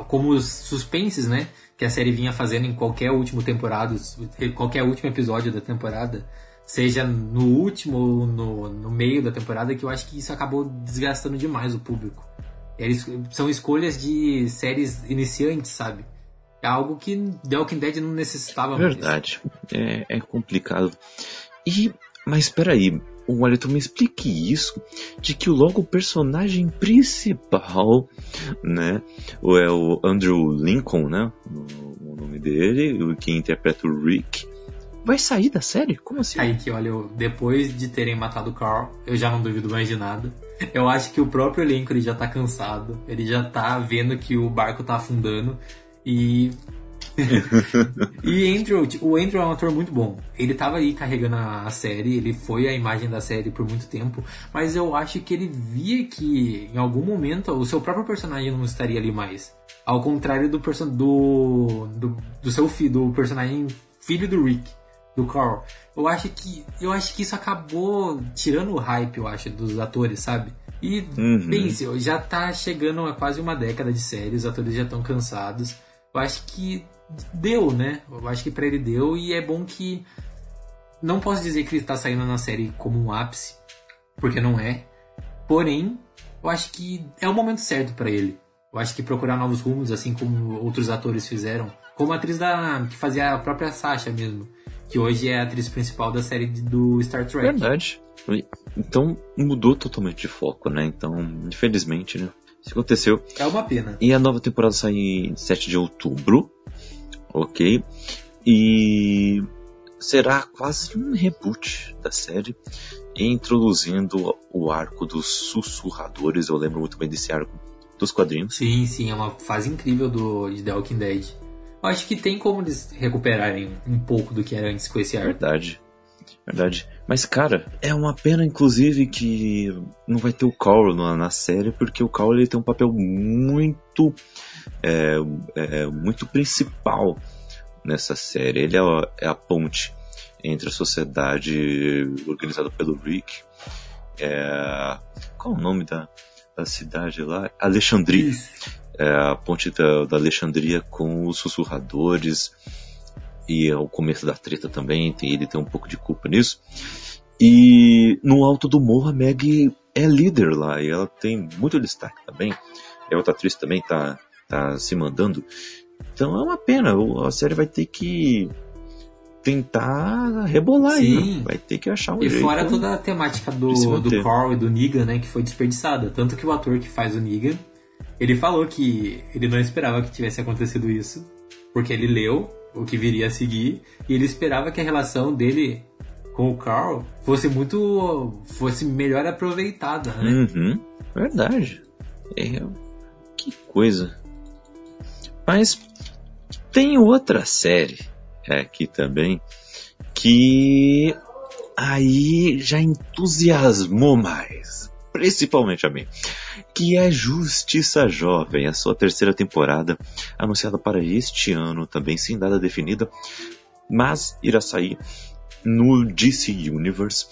como os suspenses, né? Que a série vinha fazendo em qualquer último temporada, qualquer último episódio da temporada seja no último ou no, no meio da temporada, que eu acho que isso acabou desgastando demais o público. Eles, são escolhas de séries iniciantes, sabe? É algo que The Walking Dead não necessitava Verdade. É, é complicado. E, mas espera aí, o Wellington me explique isso, de que logo o personagem principal, né, ou é o Andrew Lincoln, né, o, o nome dele, o que interpreta o Rick, vai sair da série? Como assim? Aí que, olha, eu, depois de terem matado o Carl, eu já não duvido mais de nada. Eu acho que o próprio elenco ele já tá cansado, ele já tá vendo que o barco tá afundando e. e Andrew, o Andrew é um ator muito bom. Ele tava aí carregando a série, ele foi a imagem da série por muito tempo, mas eu acho que ele via que em algum momento o seu próprio personagem não estaria ali mais. Ao contrário do, do, do, do seu filho, do personagem filho do Rick do Carl. Eu acho que eu acho que isso acabou tirando o hype, eu acho, dos atores, sabe? E uhum. pense, já tá chegando a quase uma década de série, os atores já estão cansados. Eu acho que deu, né? Eu acho que para ele deu e é bom que não posso dizer que ele está saindo na série como um ápice, porque não é. Porém, eu acho que é o momento certo para ele. Eu acho que procurar novos rumos, assim como outros atores fizeram, como a atriz da que fazia a própria Sasha mesmo que hoje é a atriz principal da série do Star Trek. Verdade. Então mudou totalmente de foco, né? Então, infelizmente, né? Isso aconteceu. É uma pena. E a nova temporada sai em 7 de outubro. Ok. E será quase um reboot da série, introduzindo o arco dos sussurradores. Eu lembro muito bem desse arco dos quadrinhos. Sim, sim, é uma fase incrível do de The Walking Dead. Eu acho que tem como eles recuperarem um pouco do que era antes com esse ar. Verdade. Verdade. Mas, cara, é uma pena, inclusive, que não vai ter o Carl na, na série, porque o Carl ele tem um papel muito. É, é, muito principal nessa série. Ele é a, é a, ponte entre a sociedade organizada pelo Rick. É, qual é o nome da, da cidade lá? Alexandria. Isso é, a ponte da, da, Alexandria com os sussurradores e ao começo da treta também, tem, ele tem um pouco de culpa nisso. E no alto do morro a Meg é líder lá e ela tem muito destaque também. E a outra atriz também tá, tá se mandando. Então é uma pena, a série vai ter que tentar rebolar Sim. aí. Vai ter que achar um e jeito. E fora toda a temática do, do Carl e do Negan, né, que foi desperdiçada. Tanto que o ator que faz o Negan ele falou que ele não esperava que tivesse acontecido isso, porque ele leu o que viria a seguir e ele esperava que a relação dele com o Carl fosse muito fosse melhor aproveitada, né? Uhum, verdade. É, que coisa. Mas tem outra série aqui também que aí já entusiasmou mais, principalmente a mim que é Justiça Jovem, a sua terceira temporada, anunciada para este ano, também sem data definida, mas irá sair no DC Universe.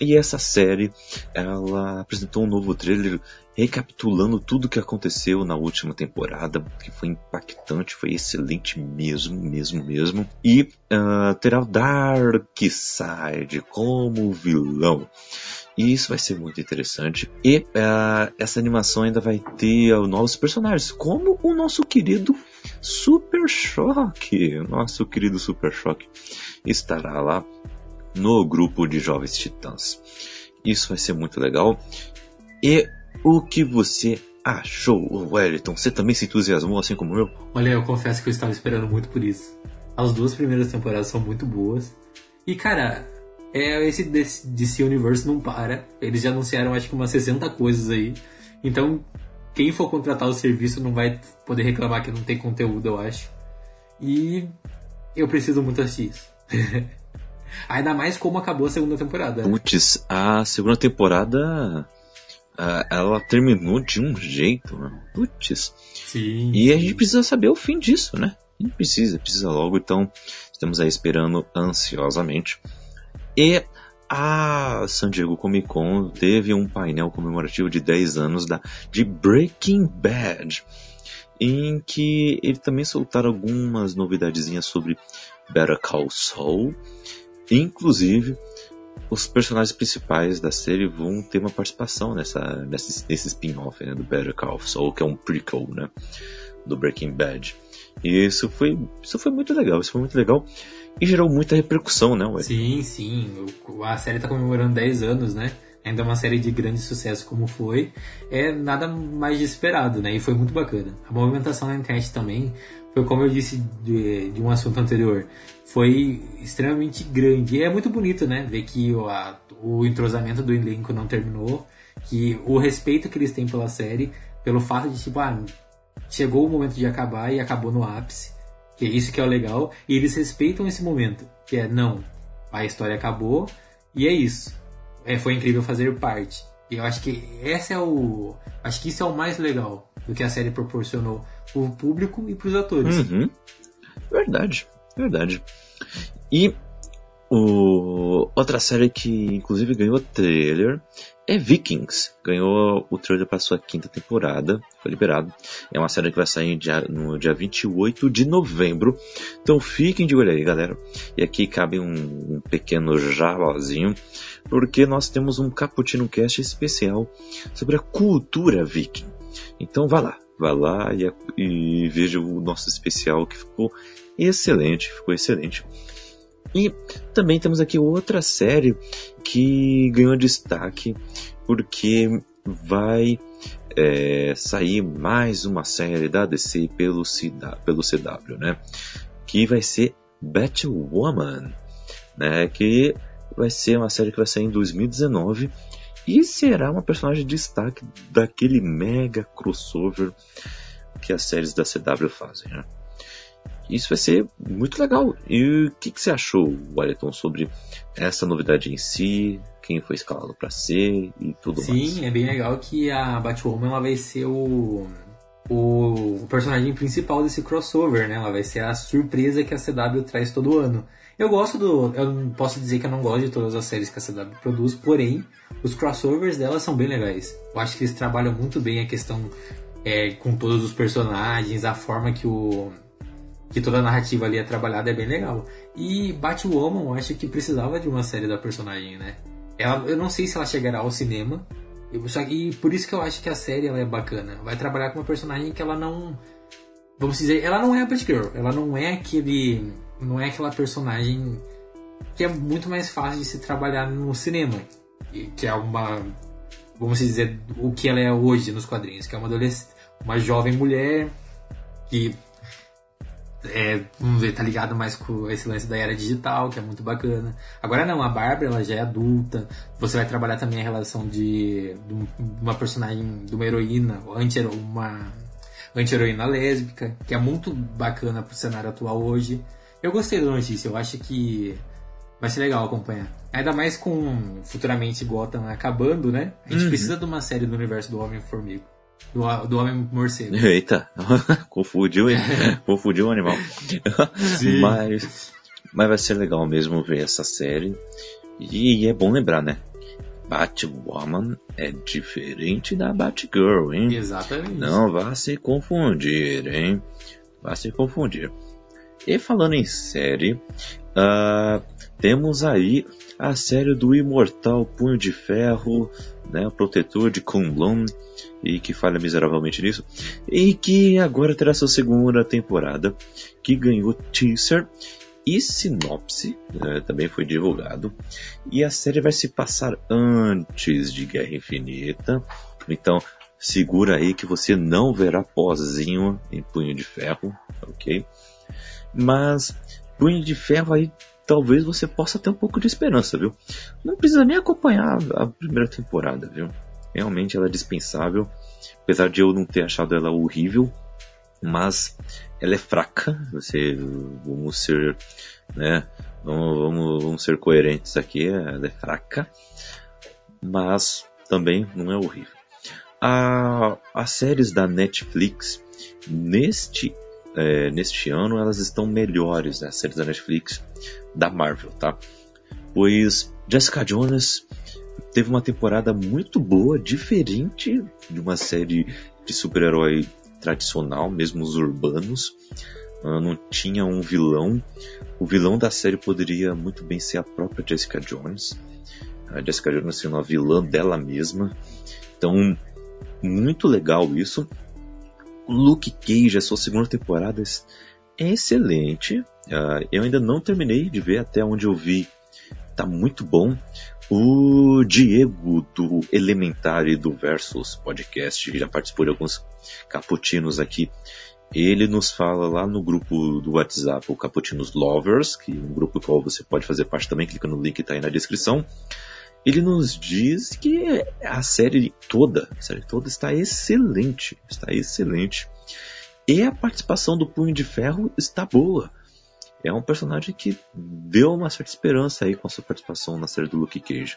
E essa série, ela apresentou um novo trailer recapitulando tudo o que aconteceu na última temporada, que foi impactante, foi excelente mesmo, mesmo, mesmo. E uh, terá o Darkseid como vilão. E isso vai ser muito interessante. E uh, essa animação ainda vai ter uh, novos personagens, como o nosso querido Super Choque. Nosso querido Super Choque estará lá no grupo de jovens titãs. Isso vai ser muito legal. E o que você achou, Wellington? Você também se entusiasmou assim como eu? Olha, eu confesso que eu estava esperando muito por isso. As duas primeiras temporadas são muito boas. E, cara, é esse DC Universe não para. Eles já anunciaram acho que umas 60 coisas aí. Então, quem for contratar o serviço não vai poder reclamar que não tem conteúdo, eu acho. E eu preciso muito assistir isso. Ainda mais como acabou a segunda temporada. Putz, a segunda temporada ela terminou de um jeito, né? Putz. Sim. E a gente precisa saber o fim disso, né? A gente precisa, precisa logo, então estamos aí esperando ansiosamente. E a San Diego Comic Con teve um painel comemorativo de 10 anos da, de Breaking Bad, em que ele também soltaram algumas novidadezinhas sobre Better Call Saul, inclusive os personagens principais da série vão ter uma participação nessa, nesse, nesse spin-off né, do Better Call Saul, que é um prequel né, do Breaking Bad. E isso foi, isso foi muito legal, isso foi muito legal e gerou muita repercussão, né? Ué? Sim, sim. A série está comemorando 10 anos, né? Ainda uma série de grande sucesso como foi, é nada mais de esperado, né? E foi muito bacana. A movimentação na internet também foi, como eu disse de, de um assunto anterior, foi extremamente grande. E é muito bonito, né? Ver que o, a, o entrosamento do elenco não terminou, que o respeito que eles têm pela série, pelo fato de, tipo, ah, chegou o momento de acabar e acabou no ápice, que é isso que é o legal, e eles respeitam esse momento, que é, não, a história acabou e é isso. É, foi incrível fazer parte. E eu acho que esse é o. Acho que isso é o mais legal do que a série proporcionou pro público e pros atores. Uhum. Verdade, verdade. E o... outra série que inclusive ganhou trailer é Vikings. Ganhou o trailer para sua quinta temporada, foi liberado. É uma série que vai sair dia, no dia 28 de novembro. Então fiquem de olho aí, galera. E aqui cabe um, um pequeno jabazinho porque nós temos um Cappuccino Cast especial sobre a cultura viking. Então vá lá, vá lá e, e veja o nosso especial que ficou excelente, ficou excelente. E também temos aqui outra série que ganhou destaque porque vai é, sair mais uma série da DC pelo, CW, pelo CW, né? Que vai ser Batwoman, né? Que vai ser uma série que vai sair em 2019 e será uma personagem de destaque daquele mega crossover que as séries da CW fazem, né? Isso vai ser muito legal. E o que, que você achou, Wellington, sobre essa novidade em si? Quem foi escalado para ser e tudo Sim, mais? Sim, é bem legal que a Batwoman ela vai ser o, o, personagem principal desse crossover, né? Ela vai ser a surpresa que a CW traz todo ano. Eu gosto do. Eu não posso dizer que eu não gosto de todas as séries que a CW produz, porém, os crossovers dela são bem legais. Eu acho que eles trabalham muito bem a questão é, com todos os personagens, a forma que o. que toda a narrativa ali é trabalhada é bem legal. E Batwoman, eu acho que precisava de uma série da personagem, né? Ela, eu não sei se ela chegará ao cinema. Só, e por isso que eu acho que a série ela é bacana. Vai trabalhar com uma personagem que ela não. Vamos dizer, ela não é a Batgirl. Ela não é aquele não é aquela personagem que é muito mais fácil de se trabalhar no cinema. Que é uma. Vamos dizer, o que ela é hoje nos quadrinhos, que é uma adolescente, uma jovem mulher que é, vamos ver, tá ligado mais com esse lance da era digital, que é muito bacana. Agora não, a Bárbara ela já é adulta. Você vai trabalhar também a relação de, de uma personagem, de uma heroína, anti uma anti-heroína lésbica, que é muito bacana pro cenário atual hoje. Eu gostei da notícia, eu acho que vai ser legal acompanhar. Ainda mais com futuramente Gotham acabando, né? A gente Uhum. precisa de uma série do universo do Homem-Formigo. Do, do Homem-Morcego. Eita, confundiu, hein? confundiu o animal. Sim. mas, mas vai ser legal mesmo ver essa série. E é bom lembrar, né? Batwoman é diferente da Batgirl, hein? Exatamente. Não vá se confundir, hein? Vá se confundir. E falando em série, ah, temos aí a série do imortal Punho de Ferro, né, o protetor de Kunlun, e que falha miseravelmente nisso, e que agora terá sua segunda temporada, que ganhou teaser e sinopse, né, também foi divulgado, e a série vai se passar antes de Guerra Infinita, então segura aí que você não verá pozinho em Punho de Ferro, ok? Mas Punho de Ferro aí talvez você possa ter um pouco de esperança, viu? Não precisa nem acompanhar a primeira temporada, viu? Realmente ela é dispensável, apesar de eu não ter achado ela horrível, mas ela é fraca. Você, vamos ser, né? Vamos, vamos, vamos ser coerentes aqui. Ela é fraca, mas também não é horrível. A, as séries da Netflix neste é, neste ano elas estão melhores, né, as séries da Netflix da Marvel, tá? Pois Jessica Jones teve uma temporada muito boa, diferente de uma série de super-herói tradicional, mesmo os urbanos. Uh, não tinha um vilão. O vilão da série poderia muito bem ser a própria Jessica Jones. A Jessica Jones sendo a vilã dela mesma. Então, muito legal isso. Luke Cage, a sua segunda temporada é excelente. Uh, eu ainda não terminei de ver até onde eu vi. Tá muito bom. O Diego do Elementar e do Versus Podcast, que já participou de alguns caputinos aqui, ele nos fala lá no grupo do WhatsApp, o Caputinos Lovers, que é um grupo qual você pode fazer parte também, clica no link que está aí na descrição. Ele nos diz que a série toda, a série toda está excelente, está excelente. E a participação do Punho de Ferro está boa é um personagem que deu uma certa esperança aí com a sua participação na série do Luke Cage.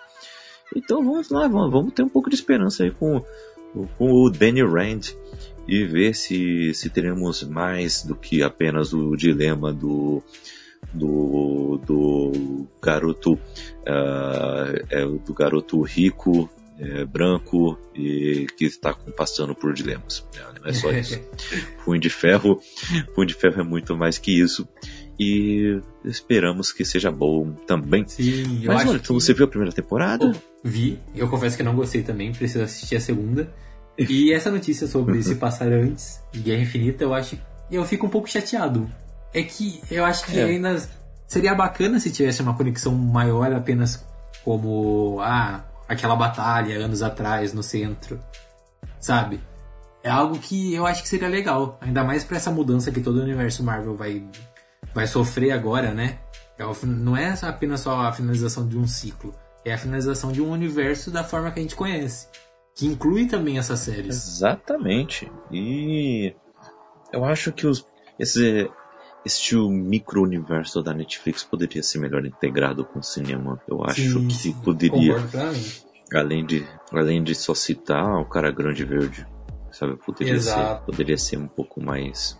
Então vamos lá, vamos, vamos ter um pouco de esperança aí com, com o Danny Rand e ver se, se teremos mais do que apenas o dilema do, do, do garoto uh, é, do garoto rico é, branco e que está passando por dilemas. Não é só isso. Punho de Ferro, Punho de Ferro é muito mais que isso e esperamos que seja bom também. Sim, Mas olha, então que... você viu a primeira temporada? Oh, vi, eu confesso que não gostei também, preciso assistir a segunda. E essa notícia sobre se passar antes de Guerra Infinita, eu acho. Eu fico um pouco chateado. É que eu acho que é. ainda seria bacana se tivesse uma conexão maior apenas como ah, aquela batalha anos atrás no centro. Sabe? É algo que eu acho que seria legal. Ainda mais para essa mudança que todo o universo Marvel vai vai sofrer agora, né? É não é apenas só a finalização de um ciclo, é a finalização de um universo da forma que a gente conhece, que inclui também essas séries. Exatamente. E eu acho que os, esse, este micro-universo da Netflix poderia ser melhor integrado com o cinema. Eu acho sim, que sim. poderia. Além de, além de só citar o cara grande verde, sabe? Poderia ser, poderia ser um pouco mais,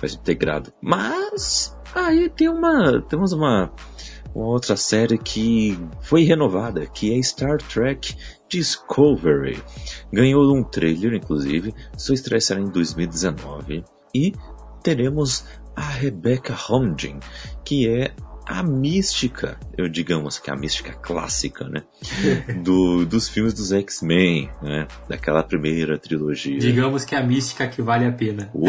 mais integrado. Mas Aí tem uma. Temos uma, uma outra série que foi renovada, que é Star Trek Discovery. Ganhou um trailer, inclusive, sua estreia será em 2019. E teremos a Rebecca Holmgren, que é a mística, eu digamos que a mística clássica, né? Do, dos filmes dos X-Men, né? Daquela primeira trilogia. Digamos que é a mística que vale a pena. Ô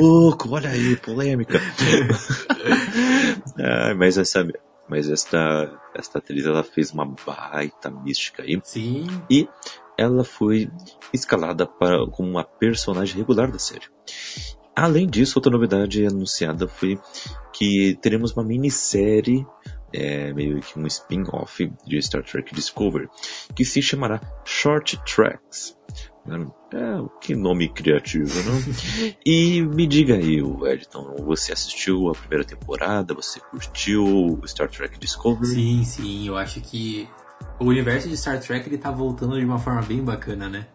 louco, olha aí, polêmica. ah, mas essa, mas esta, esta atriz ela fez uma baita mística aí. Sim. E ela foi escalada para, como uma personagem regular da série. Além disso, outra novidade anunciada foi que teremos uma minissérie, é, meio que um spin-off de Star Trek Discovery, que se chamará Short Tracks. É, que nome criativo, não? e me diga aí, Edson, você assistiu a primeira temporada? Você curtiu Star Trek Discovery? Sim, sim, eu acho que o universo de Star Trek ele tá voltando de uma forma bem bacana, né?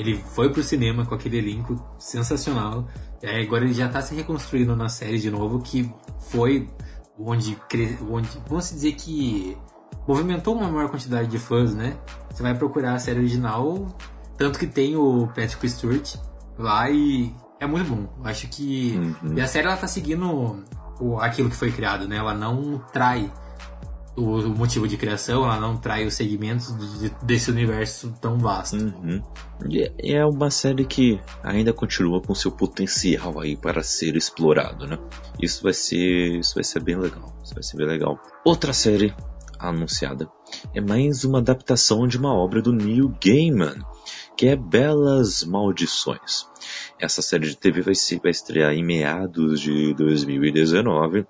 Ele foi pro cinema com aquele elenco sensacional. É, agora ele já está se reconstruindo na série de novo, que foi onde, onde vamos dizer que movimentou uma maior quantidade de fãs, né? Você vai procurar a série original, tanto que tem o Patrick Stewart lá e é muito bom. Acho que uhum. e a série ela tá seguindo o, aquilo que foi criado, né? Ela não trai o, motivo de criação, ela não trai os segmentos de, desse universo tão vasto. Uhum. É uma série que ainda continua com seu potencial aí para ser explorado, né? Isso vai ser, isso vai ser bem legal. Isso vai ser bem legal. Outra série anunciada é mais uma adaptação de uma obra do Neil Gaiman, que é Belas Maldições. Essa série de TV vai, se, vai estrear em meados de 2019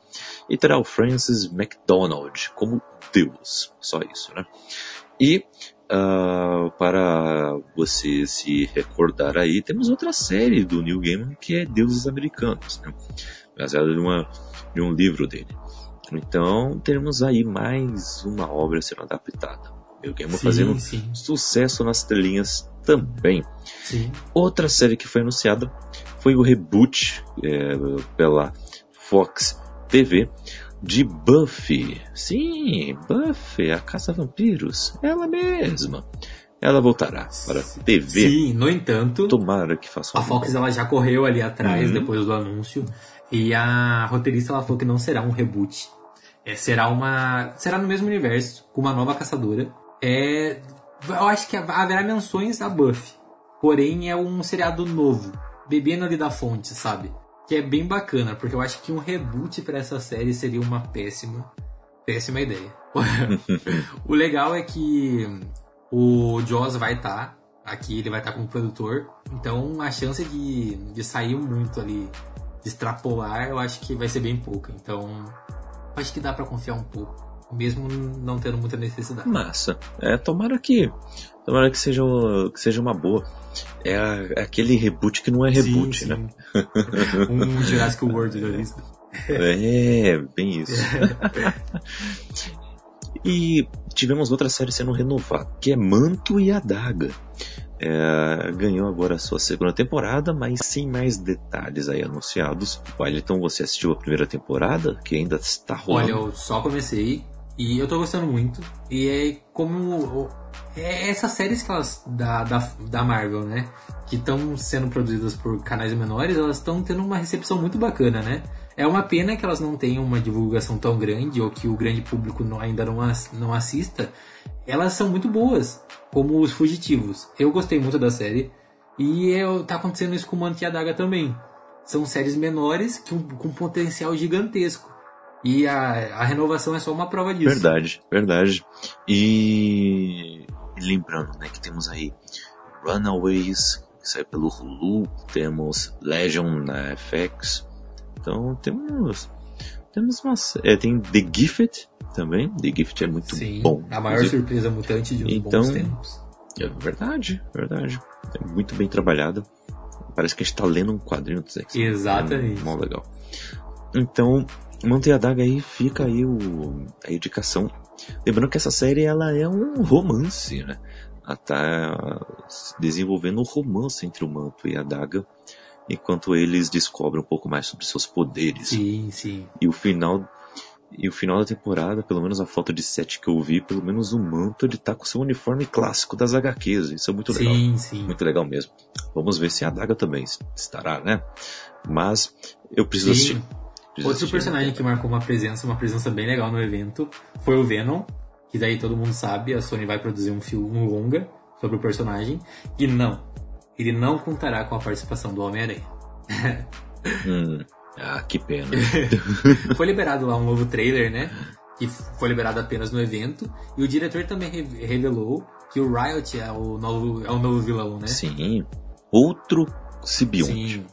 e terá o Francis McDonald como Deus. Só isso, né? E uh, para você se recordar aí, temos outra série do Neil Gaiman que é Deuses Americanos, né? baseada de um livro dele. Então, teremos aí mais uma obra sendo adaptada. Neil Gaiman sim, fazendo sim. sucesso nas telinhas também. Sim. Outra série que foi anunciada foi o reboot é, pela Fox TV de Buffy. Sim, Buffy, a caça-vampiros. Ela mesma. Ela voltará para a TV. Sim, no entanto. Tomara que faça A Fox ela já correu ali atrás uhum. depois do anúncio. E a roteirista ela falou que não será um reboot. É, será uma. Será no mesmo universo, com uma nova caçadora. É. Eu acho que haverá menções a Buffy. Porém, é um seriado novo. Bebendo ali da fonte, sabe? que é bem bacana, porque eu acho que um reboot para essa série seria uma péssima, péssima ideia. o legal é que o Joss vai estar tá aqui, ele vai estar tá como produtor, então a chance de, de sair muito ali, de extrapolar, eu acho que vai ser bem pouca. Então, acho que dá para confiar um pouco mesmo não tendo muita necessidade. Massa. É, tomara que, tomara que seja, que seja uma boa. É, a, é aquele reboot que não é reboot, sim, né? um Jurassic World da lista. É, bem isso. e tivemos outra série sendo renovada, que é Manto e Adaga. É, ganhou agora a sua segunda temporada, mas sem mais detalhes aí anunciados. Olha, então você assistiu a primeira temporada, que ainda está rolando? Olha, eu só comecei, e eu tô gostando muito. E é como. É essas séries que elas, da, da, da Marvel, né? Que estão sendo produzidas por canais menores, elas estão tendo uma recepção muito bacana, né? É uma pena que elas não tenham uma divulgação tão grande ou que o grande público não, ainda não, não assista. Elas são muito boas, como os Fugitivos. Eu gostei muito da série e é, tá acontecendo isso com Manto e Daga também. São séries menores que, com potencial gigantesco. E a, a renovação é só uma prova disso. Verdade, verdade. E lembrando, né, que temos aí Runaways, que sai pelo Hulu, temos Legion na FX. Então temos temos uma é, tem The Gifted também. The Gifted é muito Sim, bom. A maior inclusive. surpresa mutante de uns então, bons tempos. É verdade, verdade. É muito bem trabalhado. Parece que a gente tá lendo um quadrinho do Zex. Exatamente. É muito legal. Então, Manter a Daga aí fica aí o, a indicação. Lembrando que essa série ela é um romance, né? Ela tá desenvolvendo um romance entre o Manto e a Daga, enquanto eles descobrem um pouco mais sobre seus poderes. Sim, sim. E o final e o final da temporada, pelo menos a foto de set que eu vi, pelo menos o manto ele tá com seu uniforme clássico das HQs. Isso é muito legal. Sim, sim. Muito legal mesmo. Vamos ver se a Daga também estará, né? Mas eu preciso sim. assistir. Outro personagem que marcou uma presença, uma presença bem legal no evento, foi o Venom, que daí todo mundo sabe, a Sony vai produzir um filme um longa sobre o personagem, e não, ele não contará com a participação do Homem-Aranha. hum, ah, que pena. foi liberado lá um novo trailer, né? Que foi liberado apenas no evento, e o diretor também re revelou que o Riot é o novo, é o novo vilão, né? Sim, outro simbionte. Sim.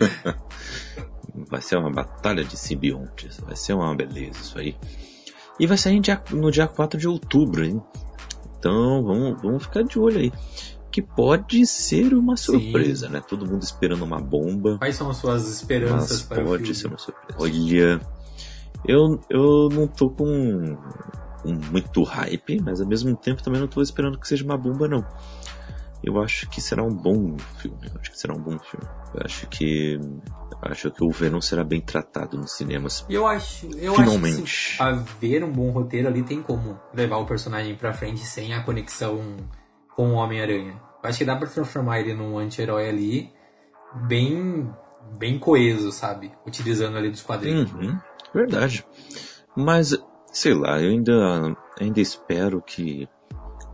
Vai ser uma batalha de simbiontes. Vai ser uma beleza isso aí. E vai sair no dia 4 de outubro, hein? Então vamos, vamos ficar de olho aí. Que pode ser uma surpresa, Sim. né? Todo mundo esperando uma bomba. Quais são as suas esperanças para pode ser uma surpresa. Olha, eu, eu não tô com, com muito hype, mas ao mesmo tempo também não tô esperando que seja uma bomba, não eu acho que será um bom filme. Eu acho que será um bom filme. Eu acho que acho que o Venom será bem tratado nos cinemas. Eu acho, eu Finalmente. acho que haver um bom roteiro ali tem como levar o personagem para frente sem a conexão com o Homem-Aranha. Acho que dá para transformar ele num anti-herói ali bem bem coeso, sabe? Utilizando ali dos quadrinhos. Uhum, verdade. Mas sei lá, eu ainda ainda espero que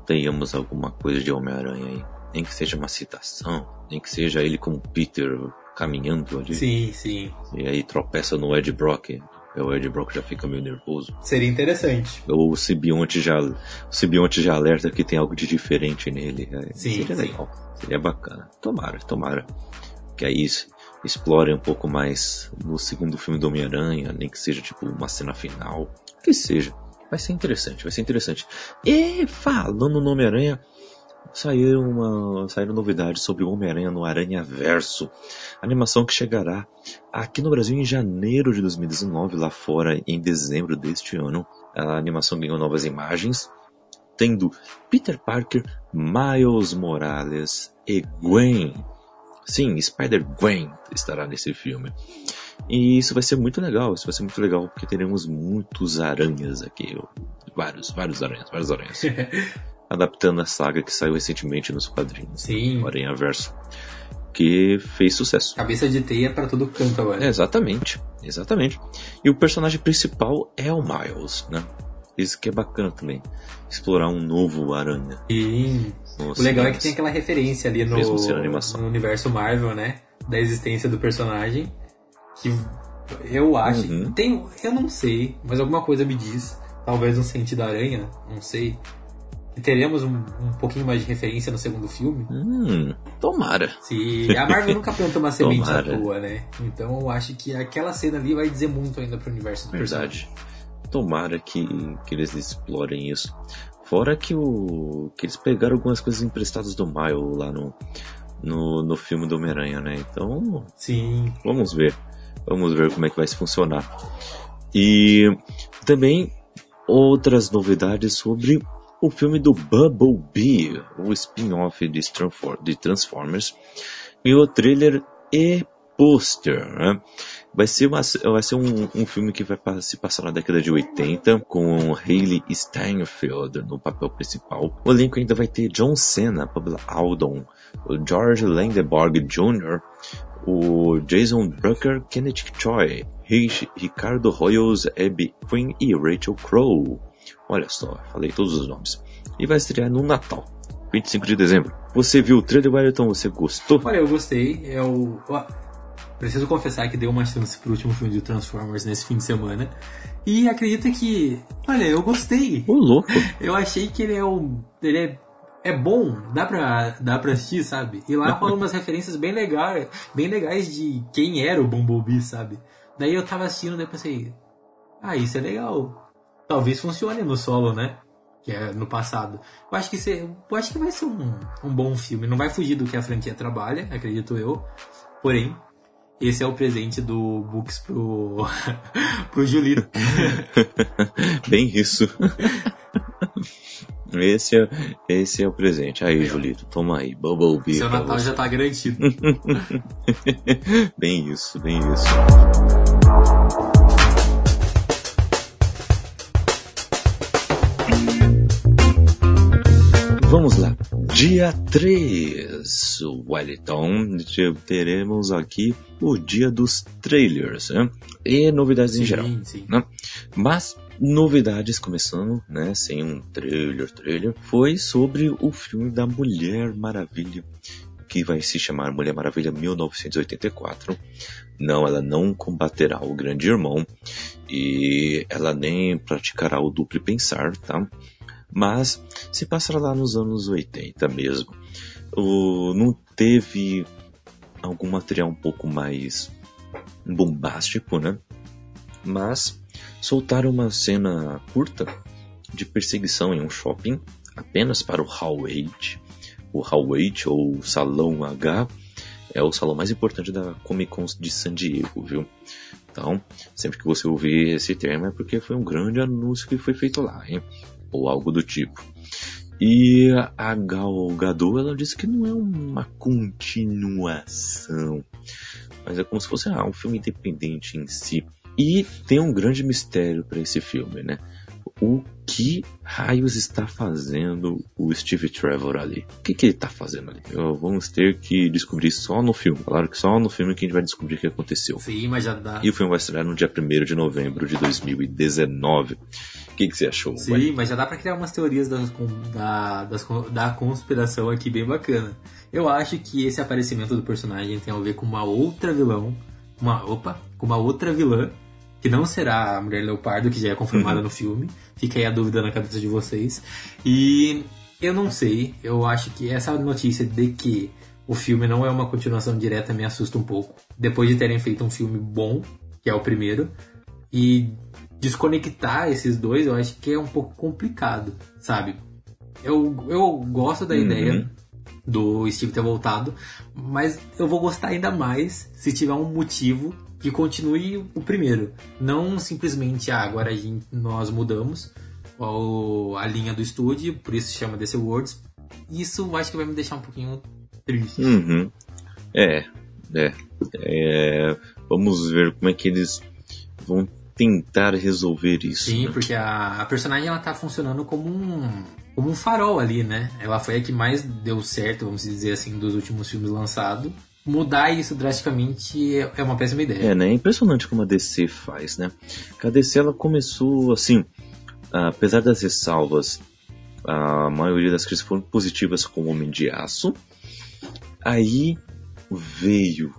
tenhamos alguma coisa de Homem-Aranha aí nem que seja uma citação, nem que seja ele como Peter caminhando ali. Sim, sim. E aí tropeça no Ed Brock, o Ed Brock já fica meio nervoso. Seria interessante. Ou o Sibionte já, o Sibionte já alerta que tem algo de diferente nele. Sim, seria sim. legal. Seria bacana. Tomara, tomara. Que aí explore um pouco mais no segundo filme do Homem-Aranha, nem que seja tipo uma cena final. Que seja. Vai ser interessante, vai ser interessante. E falando no Homem-Aranha, saiu uma, saíram novidades sobre o Homem-Aranha no Aranha Verso. Animação que chegará aqui no Brasil em janeiro de 2019, lá fora em dezembro deste ano. A animação ganhou novas imagens, tendo Peter Parker, Miles Morales e Gwen. Sim, Spider-Gwen estará nesse filme. E isso vai ser muito legal, isso vai ser muito legal, porque teremos muitos aranhas aqui. Vários, vários aranhas, vários aranhas. Adaptando a saga que saiu recentemente nos quadrinhos. Sim. O Aranha Verso. Que fez sucesso. Cabeça de teia pra todo canto agora. É, exatamente, exatamente. E o personagem principal é o Miles, né? Isso que é bacana também. Explorar um novo aranha. E nos o legal é que tem aquela referência ali no, Mesmo sendo animação. no universo Marvel, né? Da existência do personagem. Que eu acho. Uhum. Tem, eu não sei, mas alguma coisa me diz. Talvez um sentido aranha, não sei. Teremos um, um pouquinho mais de referência no segundo filme. Hum, tomara. Se a Marvel nunca planta uma semente à toa, né? Então eu acho que aquela cena ali vai dizer muito ainda pro universo do personagem. Verdade. Tomara que, que eles explorem isso. Fora que o. que eles pegaram algumas coisas emprestadas do Miles lá no, no, no filme do Homem-Aranha, né? Então, Sim, Vamos ver. Vamos ver como é que vai se funcionar. E também outras novidades sobre o filme do Bumblebee, o spin-off de, de Transformers, e o trailer e pôster. Né? Vai ser, uma, vai ser um, um filme que vai se passar na década de 80, com Hayley Steinfeld no papel principal. O elenco ainda vai ter John Cena, Pamela Aldon, o George Landeborg Jr., o Jason Brucker, Kenneth Choi, Rish- Ricardo Royals, Abby Quinn e Rachel Crow. Olha só, falei todos os nomes. E vai estrear no Natal, 25 de dezembro. Você viu o trailer, Wellington? Você gostou? Olha, eu gostei. Eu, eu preciso confessar que dei uma chance pro último filme de Transformers nesse fim de semana. E acredita que. Olha, eu gostei. Ô, louco! Eu achei que ele é um. Ele é, é bom, dá pra, dá pra assistir, sabe? E lá rolam umas referências bem legais, bem legais de quem era o Bumblebee, sabe? Daí eu tava assistindo, daí eu pensei, ah, isso é legal. Talvez funcione no solo, né? Que é no passado. Eu acho que, isso- eu acho que vai ser um, um bom filme. Não vai fugir do que a franquia trabalha, acredito eu. Porém, esse é o presente do Books pro, pro Julito. Bem isso. Esse é, esse é o presente. Aí, Julito, toma aí. Bumblebee. Seu Natal já tá garantido. Bem isso, bem isso. Vamos lá. Dia 3, Wellington. Teremos aqui o dia dos trailers né? e novidades em geral. Sim, sim. né? Mas novidades começando, né, sem um trailer, trailer, foi sobre o filme da Mulher Maravilha, que vai se chamar Mulher Maravilha 1984. Não, ela não combaterá o Grande Irmão e ela nem praticará o duplo pensar, tá? Mas se passará lá nos anos 80 mesmo. O, não teve algum material um pouco mais bombástico, né? Mas soltaram uma cena curta de perseguição em um shopping apenas para o Hall 8. O Hall 8 ou Salão H é o salão mais importante da Comic Con de San Diego, viu? Então, sempre que você ouvir esse termo é porque foi um grande anúncio que foi feito lá, hein? Ou algo do tipo. E a Gal Gadot, ela disse que não é uma continuação, mas é como se fosse ah, um filme independente em si. E tem um grande mistério para esse filme, né? O que raios está fazendo o Steve Trevor ali? O que, que ele está fazendo ali? Vamos ter que descobrir só no filme. Claro que só no filme que a gente vai descobrir o que aconteceu. Sim, mas já dá. E o filme vai estrear no dia 1 de novembro de 2019. O que, que você achou? Sim, mas já dá pra criar umas teorias das, da, das da conspiração aqui bem bacana. Eu acho que esse aparecimento do personagem tem a ver com uma outra vilão. Uma, opa, com uma outra vilã que não será a Mulher Leopardo, que já é confirmada Uhum. no filme. Fica aí a dúvida na cabeça de vocês. E eu não sei, eu acho que essa notícia de que o filme não é uma continuação direta me assusta um pouco. Depois de terem feito um filme bom, que é o primeiro, e desconectar esses dois, eu acho que é um pouco complicado, sabe? Eu, eu gosto da Uhum. ideia do Steve ter voltado, mas eu vou gostar ainda mais se tiver um motivo que continue o primeiro. Não simplesmente, ah, agora a gente, nós mudamos a linha do estúdio, por isso se chama DC Words. Isso acho que vai me deixar um pouquinho triste. Uhum. É, é, é. Vamos ver como é que eles vão tentar resolver isso. Sim, né? porque a, a personagem ela tá funcionando como um, como um farol ali, né? Ela foi a que mais deu certo, vamos dizer assim, dos últimos filmes lançados. Mudar isso drasticamente é uma péssima ideia. É, né? É impressionante como a DC faz, né? A DC ela começou assim, apesar das ressalvas, a maioria das críticas foram positivas com o Homem de Aço. Aí veio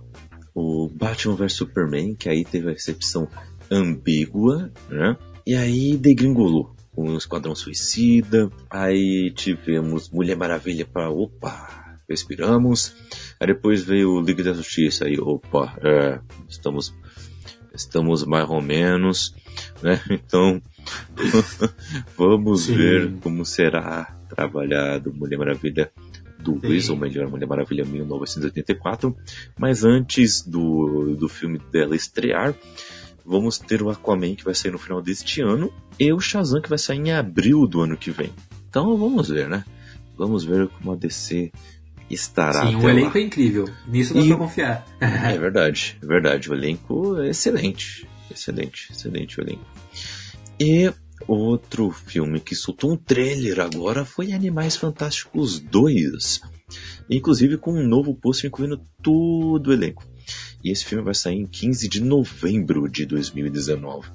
o Batman vs Superman, que aí teve a recepção ambígua, né? E aí degringolou com o Esquadrão Suicida. Aí tivemos Mulher Maravilha para opa, respiramos. Aí depois veio o Liga da Justiça aí, opa, é, estamos estamos mais ou menos, né? Então vamos Sim. ver como será trabalhado Mulher Maravilha 2, Sim. ou melhor, Mulher Maravilha 1984. Mas antes do, do filme dela estrear, vamos ter o Aquaman que vai sair no final deste ano e o Shazam que vai sair em abril do ano que vem. Então vamos ver, né? Vamos ver como a DC estará Sim, o elenco é incrível. Nisso dá E- pra confiar. É verdade, é verdade. O elenco é excelente. Excelente, excelente o elenco. E outro filme que soltou um trailer agora foi Animais Fantásticos 2. Inclusive com um novo pôster incluindo todo o elenco. E esse filme vai sair em 15 de novembro de 2019.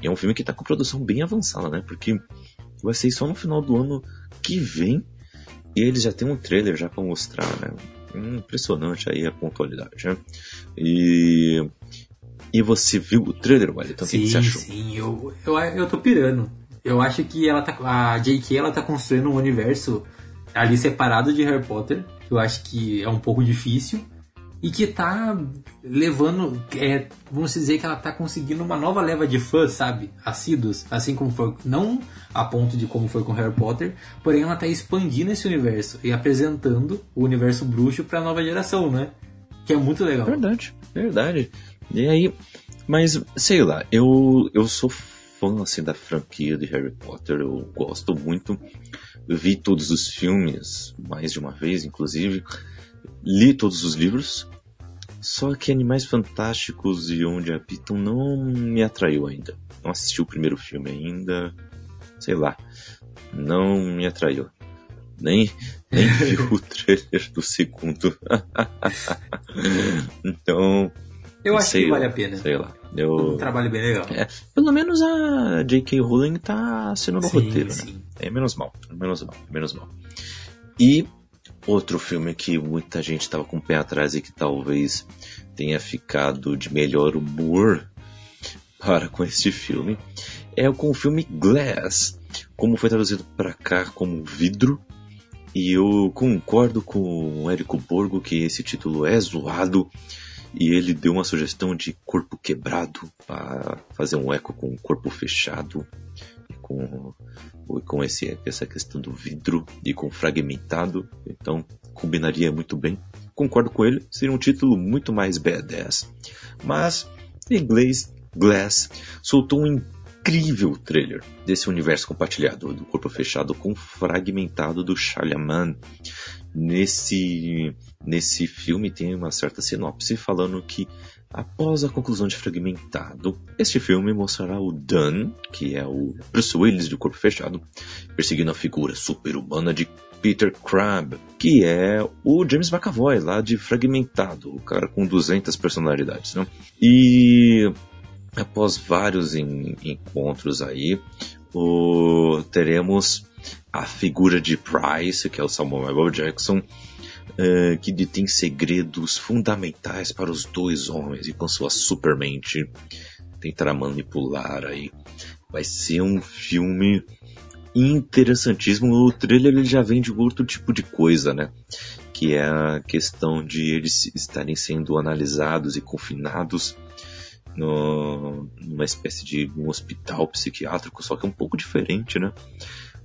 E é um filme que está com produção bem avançada, né? Porque vai sair só no final do ano que vem. E eles já têm um trailer já para mostrar, né? Impressionante aí a pontualidade, né? E. E você viu o trailer, Wellington? O que sim, você achou? sim, eu, eu, eu tô pirando. Eu acho que ela tá, a J.K. ela tá construindo um universo ali separado de Harry Potter, eu acho que é um pouco difícil, e que tá levando, é, vamos dizer que ela tá conseguindo uma nova leva de fãs, sabe? Assíduos, assim como foi, não a ponto de como foi com Harry Potter, porém ela tá expandindo esse universo e apresentando o universo bruxo pra nova geração, né? Que é muito legal. Verdade, verdade. E aí, mas sei lá, eu, eu sou fã assim da franquia de Harry Potter, eu gosto muito. Vi todos os filmes mais de uma vez, inclusive. Li todos os livros. Só que Animais Fantásticos e Onde Habitam não me atraiu ainda. Não assisti o primeiro filme ainda. Sei lá. Não me atraiu. Nem, nem vi o trailer do segundo. então, Eu acho que vale a pena. Sei lá. Um Eu, trabalho bem legal. é, pelo menos a J.K. Rowling tá assinando o Sim, roteiro, né? sim. É menos mal, menos mal, menos mal. E outro filme que muita gente estava com o pé atrás e que talvez tenha ficado de melhor humor para com este filme é com o filme Glass, como foi traduzido para cá como vidro. E eu concordo com o Érico Borgo que esse título é zoado e ele deu uma sugestão de corpo quebrado para fazer um eco com o corpo fechado com, com esse, essa questão do vidro e com fragmentado. Então combinaria muito bem. Concordo com ele, seria um título muito mais badass. Mas em inglês, Glass soltou um incrível trailer desse universo compartilhado do corpo fechado com fragmentado do Shyamalan. Nesse nesse filme tem uma certa sinopse falando que após a conclusão de Fragmentado, este filme mostrará o Dan, que é o Bruce Willis do corpo fechado, perseguindo a figura super-humana de Peter Crab, que é o James McAvoy lá de Fragmentado, o cara com 200 personalidades, né? E após vários en- encontros aí, o- teremos a figura de Price, que é o Samuel L. Jackson, eh, que detém segredos fundamentais para os dois homens e com sua supermente tentará manipular aí. Vai ser um filme interessantíssimo. O trailer ele já vem de outro tipo de coisa, né? Que é a questão de eles estarem sendo analisados e confinados no, numa espécie de um hospital psiquiátrico, só que é um pouco diferente, né?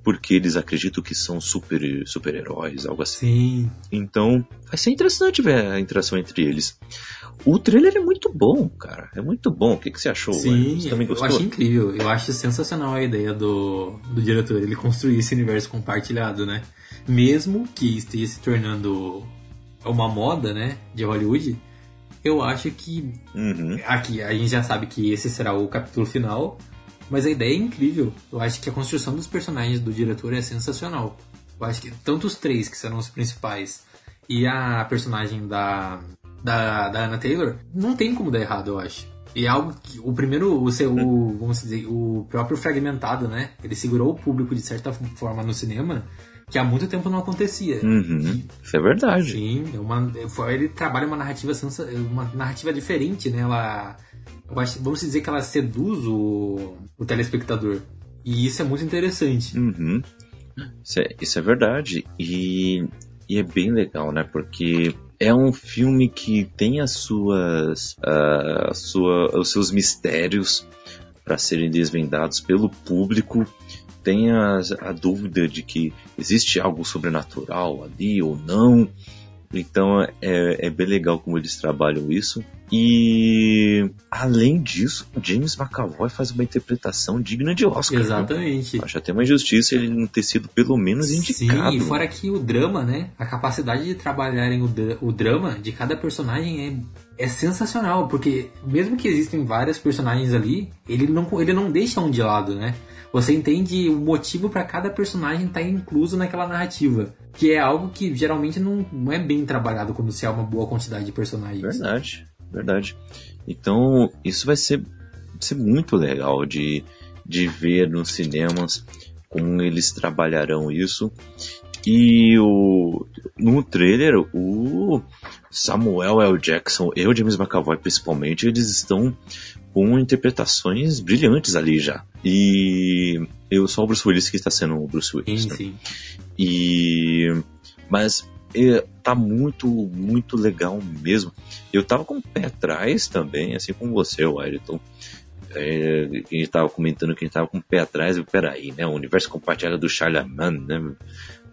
Porque eles acreditam que são super, super heróis, algo assim. Sim. Então, vai ser interessante ver a interação entre eles. O trailer é muito bom, cara. É muito bom. O que, que você achou? Sim, você também eu gostou? acho incrível. Eu acho sensacional a ideia do, do diretor, ele construir esse universo compartilhado, né? Mesmo que esteja se tornando uma moda, né, de Hollywood, eu acho que Uhum. aqui a gente já sabe que esse será o capítulo final, mas a ideia é incrível. Eu acho que a construção dos personagens do diretor é sensacional. Eu acho que tanto os três que serão os principais e a personagem da da, da Anna Taylor não tem como dar errado, eu acho. E é algo que o primeiro, o seu, o, vamos dizer, o próprio fragmentado, né? Ele segurou o público de certa forma no cinema que há muito tempo não acontecia. Uhum. Isso é verdade. Sim, é uma, foi- ele trabalha uma narrativa uma narrativa diferente, né? Ela, vamos dizer que ela seduz o, o telespectador. E isso é muito interessante. Uhum. Isso, é, isso é verdade. E, e é bem legal, né? Porque é um filme que tem as suas, a sua, os seus mistérios para serem desvendados pelo público. Tem a, a dúvida de que existe algo sobrenatural ali ou não. Então é, é bem legal como eles trabalham isso. E além disso, o James McAvoy faz uma interpretação digna de Oscar. viu? Exatamente. Acho até uma injustiça ele não ter sido pelo menos indicado. Sim, e fora que o drama, né? A capacidade de trabalharem o, dra- o drama de cada personagem é, é sensacional, porque mesmo que existem vários personagens ali, ele não, ele não deixa um de lado, né? Você entende o motivo para cada personagem estar incluso naquela narrativa, que é algo que geralmente não, não é bem trabalhado quando se há uma boa quantidade de personagens. Verdade, verdade. Então, isso vai ser, ser muito legal de, de ver nos cinemas como eles trabalharão isso. E o, no trailer, o Samuel L. Jackson e o James McAvoy, principalmente, eles estão com interpretações brilhantes ali já. E eu só o Bruce Willis que está sendo o Bruce Willis. Sim, né? sim. E mas é, tá muito muito legal mesmo. Eu tava com o pé atrás também, assim como você, Wellington. É, a gente tava comentando que a gente tava com o pé atrás, peraí, né? O universo compartilhado do Charlemagne, né?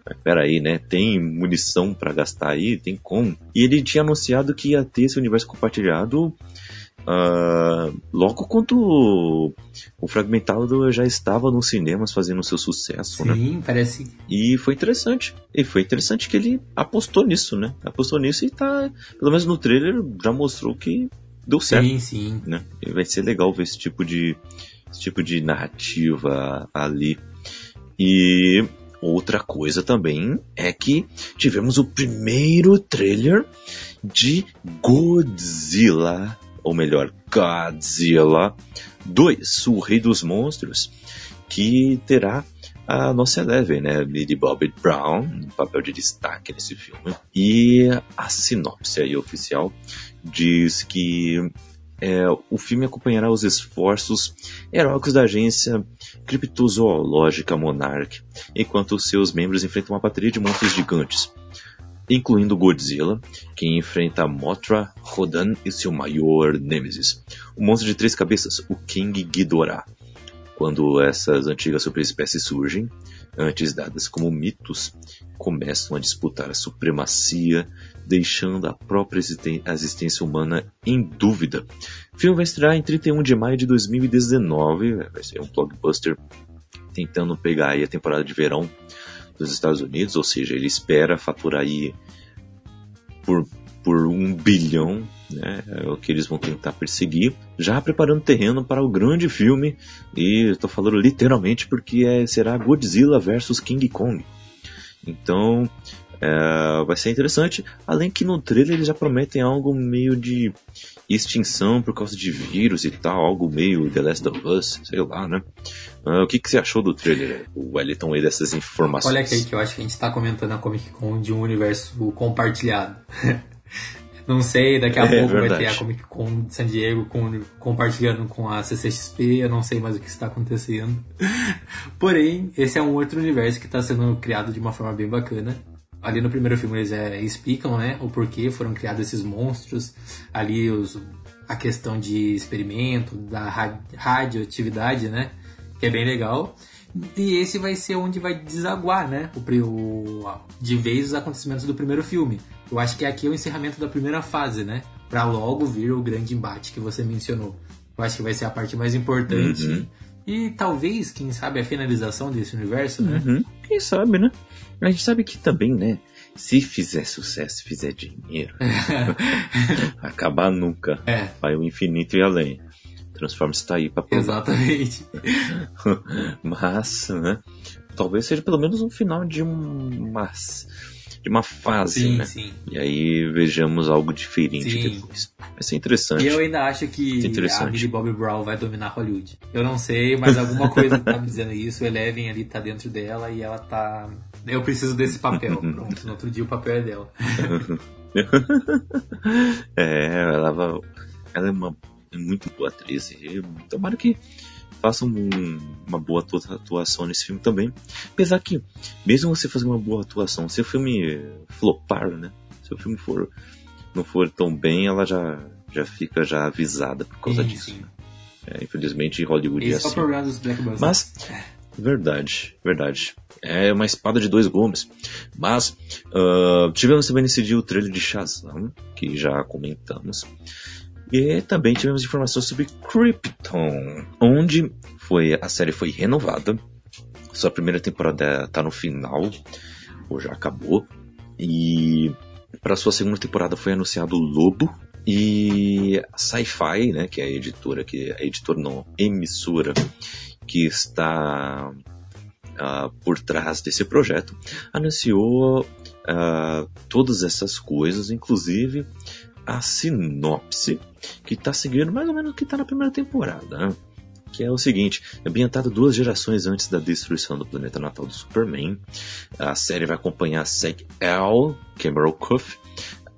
Mas peraí, né? Tem munição pra gastar aí? Tem como? E ele tinha anunciado que ia ter esse universo compartilhado ah, logo quando o, o Fragmentado já estava nos cinemas fazendo seu sucesso, né? Sim, parece. E foi interessante. E foi interessante que ele apostou nisso, né? Apostou nisso e tá. Pelo menos no trailer já mostrou que deu certo, Sim, sim. né? E vai ser legal ver esse tipo de. Esse tipo de narrativa ali. E outra coisa também é que tivemos o primeiro trailer de Godzilla, ou melhor, Godzilla 2, o Rei dos Monstros, que terá a nossa Eleven, né, Millie Bobby Brown, no papel de destaque nesse filme. E a sinopse aí oficial diz que é, o filme acompanhará os esforços heróicos da agência criptozoológica Monarch, enquanto seus membros enfrentam uma bateria de monstros gigantes, incluindo Godzilla, que enfrenta Mothra, Rodan e seu maior nêmesis, o monstro de três cabeças, o King Ghidorah. Quando essas antigas superespécies surgem, antes dadas como mitos, começam a disputar a supremacia, deixando a própria existência humana em dúvida. O filme vai estrear em 31 de maio de 2019, vai ser um blockbuster tentando pegar aí a temporada de verão dos Estados Unidos, ou seja, ele espera faturar aí por, por um bilhão, né, é o que eles vão tentar perseguir, já preparando terreno para o grande filme, e estou falando literalmente porque é, será Godzilla versus King Kong. Então, é, vai ser interessante, além que no trailer eles já prometem algo meio de extinção por causa de vírus e tal, algo meio The Last of Us, sei lá, né? Ah, o que, que você achou do trailer, o Wellington, aí dessas informações? Olha que eu acho que a gente tá comentando a Comic Con de um universo compartilhado. Não sei, daqui a É pouco vai verdade. ter a Comic Con de San Diego com, compartilhando com a CCXP, eu não sei mais o que está acontecendo. Porém, esse é um outro universo que está sendo criado de uma forma bem bacana. Ali no primeiro filme eles é, explicam, né, o porquê foram criados esses monstros. Ali os, a questão de experimento, da ra- radioatividade, né, que é bem legal. E esse vai ser onde vai desaguar, né, o, o, de vez os acontecimentos do primeiro filme. Eu acho que aqui é o encerramento da primeira fase, né, Pra logo vir o grande embate que você mencionou. Eu acho que vai ser a parte mais importante. Uhum. E talvez, quem sabe, a finalização desse universo, né? Uhum. Quem sabe, né? A gente sabe que também, né? Se fizer sucesso, fizer dinheiro, acabar nunca. É, Vai o infinito e além. Transformers tá aí pra provar. exatamente. Mas, né? Talvez seja pelo menos um final de uma, de uma fase, Sim, né? sim. E aí vejamos algo diferente Sim. depois. Vai ser interessante. E eu ainda acho que Interessante. a Millie Bobby Brown vai dominar Hollywood. Eu não sei, mas alguma coisa tá me dizendo isso. O Eleven ali tá dentro dela e ela tá. Eu preciso desse papel. Pronto, no outro dia o papel é dela. é, ela, ela é uma é muito boa atriz. E tomara que faça um- uma boa atua- atuação nesse filme também. Apesar que, mesmo você fazer uma boa atuação, se o filme flopar, né? Se o filme for, não for tão bem, ela já, já fica já avisada por causa Sim, disso. sim. né? É, infelizmente, Hollywood é Esse é o assim. problema dos Blackbusters. Mas, verdade, verdade. É uma espada de dois gumes. Mas, ah, tivemos também nesse dia o trailer de Shazam, que já comentamos. E também tivemos informações sobre Krypton, onde foi, a série foi renovada. Sua primeira temporada está no final, ou já acabou. E para sua segunda temporada foi anunciado Lobo, e a Sci-Fi, né, que é a editora, que a editora não, emissora que está ah, por trás desse projeto, anunciou ah, todas essas coisas, inclusive a sinopse, que está seguindo mais ou menos o que está na primeira temporada. né? Que é o seguinte, ambientado duas gerações antes da destruição do planeta natal do Superman. A série vai acompanhar Seg El, Cameron Cuff,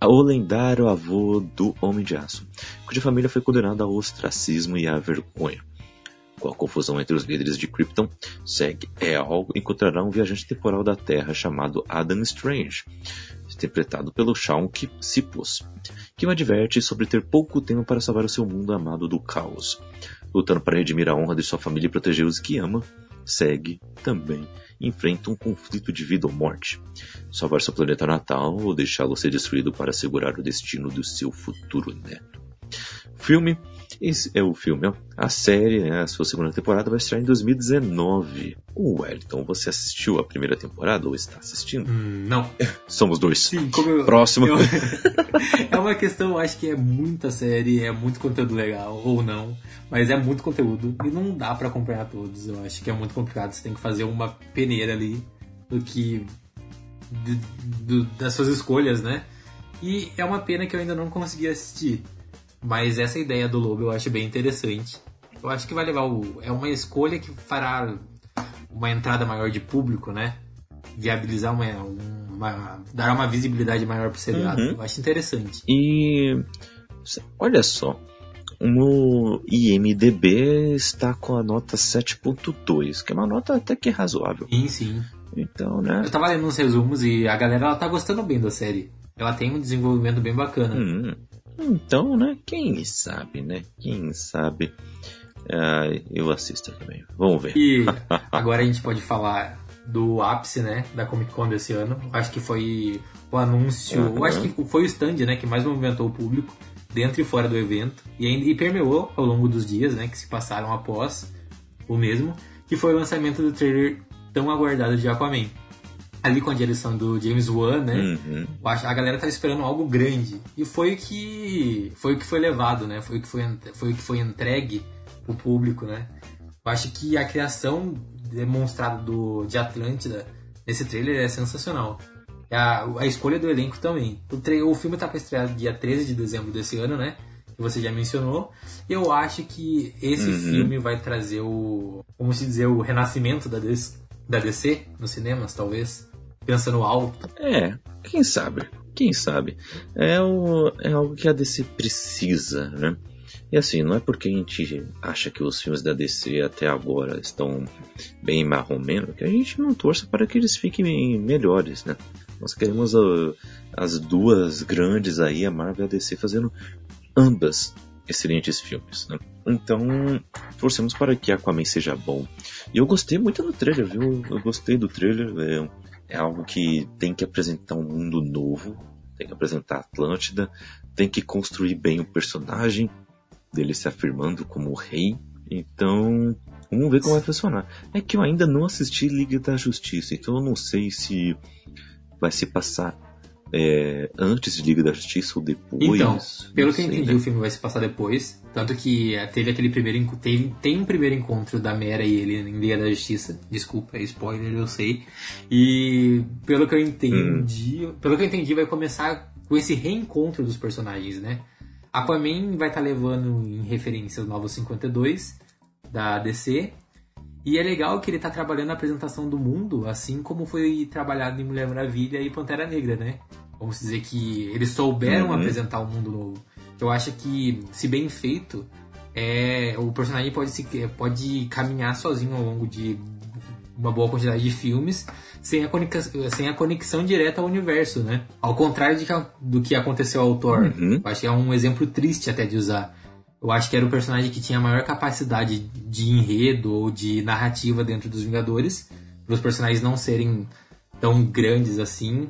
o lendário avô do Homem de Aço, cuja família foi condenada ao ostracismo e à vergonha. Com a confusão entre os líderes de Krypton, Seg El encontrará um viajante temporal da Terra chamado Adam Strange, interpretado pelo Shaun Sipos, que o adverte sobre ter pouco tempo para salvar o seu mundo amado do caos. Lutando para redimir a honra de sua família e proteger os que ama, Seg também enfrenta um conflito de vida ou morte. Salvar seu planeta natal ou deixá-lo ser destruído para assegurar o destino do seu futuro neto. Filme, esse é o filme, ó. a série, né, a sua segunda temporada vai estrear em 2019. O Wellington, você assistiu a primeira temporada ou está assistindo? Hum, não. Somos dois. Sim, como eu. Próximo. eu- é uma questão, eu acho que é muita série, é muito conteúdo legal, ou não. Mas é muito conteúdo e não dá pra acompanhar todos. Eu acho que é muito complicado. Você tem que fazer uma peneira ali do que. de- do- das suas escolhas, né? E é uma pena que eu ainda não consegui assistir. Mas essa ideia do Lobo eu acho bem interessante. Eu acho que vai levar o. É uma escolha que fará uma entrada maior de público, né? Viabilizar uma. uma dar uma visibilidade maior pro seriado. Uhum. Eu acho interessante. E olha só, o IMDB está com a nota 7.2, que é uma nota até que razoável. Sim, sim. Então, né? Eu tava lendo uns resumos e a galera ela tá gostando bem da série. Ela tem um desenvolvimento bem bacana. Hum, então, né? Quem sabe, né? Quem sabe? Ah, eu assisto também. Vamos ver. E agora a gente pode falar do ápice, né, da Comic Con desse ano. Acho que foi o anúncio, Uhum. acho que foi o stand, né, que mais movimentou o público dentro e fora do evento e, ainda, e permeou ao longo dos dias, né, que se passaram após o mesmo, que foi o lançamento do trailer tão aguardado de Aquaman. Ali com a direção do James Wan, né, Uhum. a galera tava esperando algo grande e foi o que foi o que foi levado, né? Foi o que foi foi o que foi entregue pro público, né? Eu acho que a criação demonstrada do de Atlântida nesse trailer é sensacional. A, a escolha do elenco também. O, tra- o filme tá para estrear dia 13 de dezembro desse ano, né? Que você já mencionou. Eu acho que esse Uhum. filme vai trazer o. Como se dizer, o renascimento da DC, da DC nos cinemas, talvez. Pensando alto. É, quem sabe? Quem sabe? É, o, é algo que a DC precisa, né? E assim, não é porque a gente acha que os filmes da DC até agora estão bem marromeno que a gente não torça para que eles fiquem melhores, né? Nós queremos uh, as duas grandes aí, a Marvel e a DC, fazendo ambas excelentes filmes, né? Então, torcemos para que Aquaman seja bom. E eu gostei muito do trailer, viu? Eu gostei do trailer. É, é algo que tem que apresentar um mundo novo, tem que apresentar Atlântida, tem que construir bem o personagem, dele se afirmando como rei. Então, vamos ver como vai funcionar. É que eu ainda não assisti Liga da Justiça, então eu não sei se vai se passar é, antes de Liga da Justiça ou depois. Então, pelo que eu entendi, né? o filme vai se passar depois. Tanto que é, teve aquele primeiro teve, tem um primeiro encontro da Mera e ele em Liga da Justiça. Desculpa, é spoiler, eu sei. E pelo que eu entendi, hum. pelo que eu entendi, vai começar com esse reencontro dos personagens, né? Aquaman vai estar tá levando em referência os Novos 52 da DC. E é legal que ele está trabalhando a apresentação do mundo, assim como foi trabalhado em Mulher Maravilha e Pantera Negra, né? Vamos dizer que eles souberam uhum. apresentar um mundo novo. Eu acho que, se bem feito, é, o personagem pode, se, pode caminhar sozinho ao longo de uma boa quantidade de filmes sem a, conexão, sem a conexão direta ao universo, né? Ao contrário de, do que aconteceu ao Thor. Uhum. Eu acho que é um exemplo triste até de usar. Eu acho que era o personagem que tinha a maior capacidade de enredo ou de narrativa dentro dos Vingadores, para os personagens não serem tão grandes assim.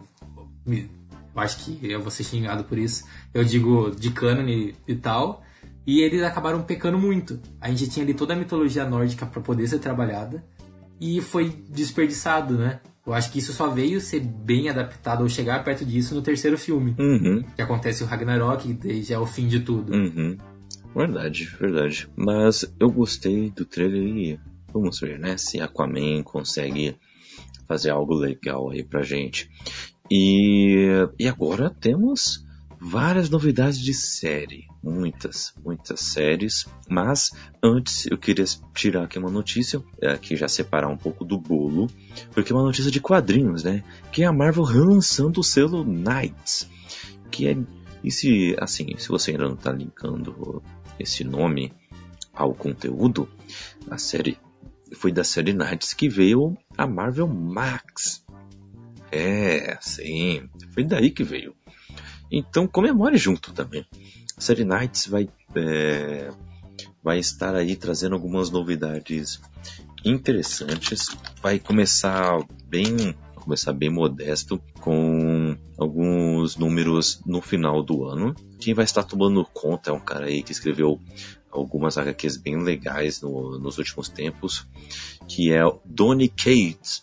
Eu acho que eu vou ser xingado por isso. Eu digo de cânone e tal. E eles acabaram pecando muito. A gente tinha ali toda a mitologia nórdica para poder ser trabalhada e foi desperdiçado, né? Eu acho que isso só veio ser bem adaptado ou chegar perto disso no terceiro filme. Uhum. Que acontece o Ragnarok e já é o fim de tudo. Uhum. Verdade, verdade. Mas eu gostei do trailer e vamos ver, né? Se Aquaman consegue fazer algo legal aí pra gente. E, e agora temos várias novidades de série, muitas, muitas séries. Mas antes eu queria tirar aqui uma notícia, aqui já separar um pouco do bolo, porque é uma notícia de quadrinhos, né? Que é a Marvel relançando o selo Knights, que é e se assim, se você ainda não está linkando esse nome ao conteúdo, a série foi da série Knights que veio a Marvel Max. É, sim, foi daí que veio. Então comemore junto também. Série Knights vai, é, vai estar aí trazendo algumas novidades interessantes. Vai começar bem começar bem modesto, com alguns números no final do ano. Quem vai estar tomando conta é um cara aí que escreveu algumas HQs bem legais no, nos últimos tempos, que é o Donny Cates,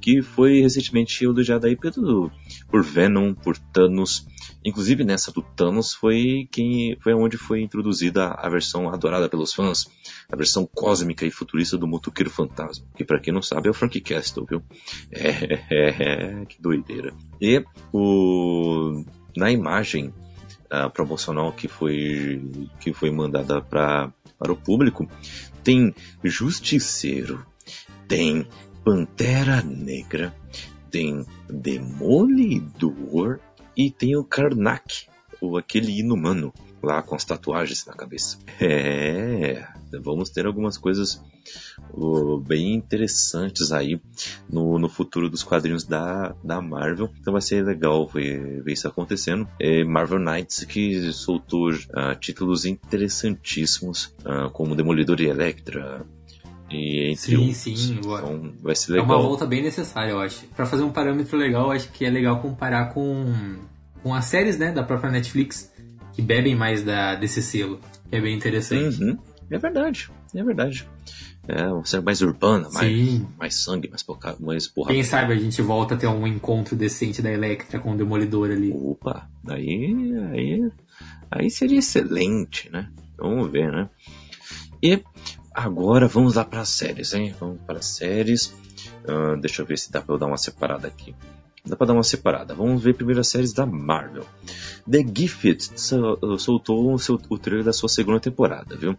que foi recentemente elogiado aí pelo, por Venom, por Thanos, Inclusive nessa do Thanos foi quem foi onde foi introduzida a versão adorada pelos fãs, a versão cósmica e futurista do Motoqueiro Fantasma, que para quem não sabe é o Frank Castle, viu? É, é, é que doideira. E o na imagem promocional que foi que foi mandada para para o público tem Justiceiro, tem Pantera Negra, tem Demolidor e tem o Karnak, ou aquele inumano, lá com as tatuagens na cabeça. É, vamos ter algumas coisas uh, bem interessantes aí no, no futuro dos quadrinhos da, da Marvel. Então vai ser legal ver, ver isso acontecendo. É Marvel Knights que soltou uh, títulos interessantíssimos, uh, como Demolidor e Electra, e entre sim, sim. Então vai ser legal. É uma volta bem necessária, eu acho. Para fazer um parâmetro legal, acho que é legal comparar com, com as séries né, da própria Netflix, que bebem mais da, desse selo, que é bem interessante. Uhum. É verdade, é verdade. É uma série mais urbana, mais, mais sangue, mais, porra, mais porra. Quem sabe a gente volta a ter um encontro decente da Electra com o Demolidor ali. Opa, aí, aí, aí seria excelente, né? Vamos ver, né? E Agora vamos lá para as séries, hein? Vamos para as séries. Uh, deixa eu ver se dá para eu dar uma separada aqui. Dá para dar uma separada. Vamos ver primeiro as séries da Marvel. The Gifted soltou o, seu, o trailer da sua segunda temporada, viu?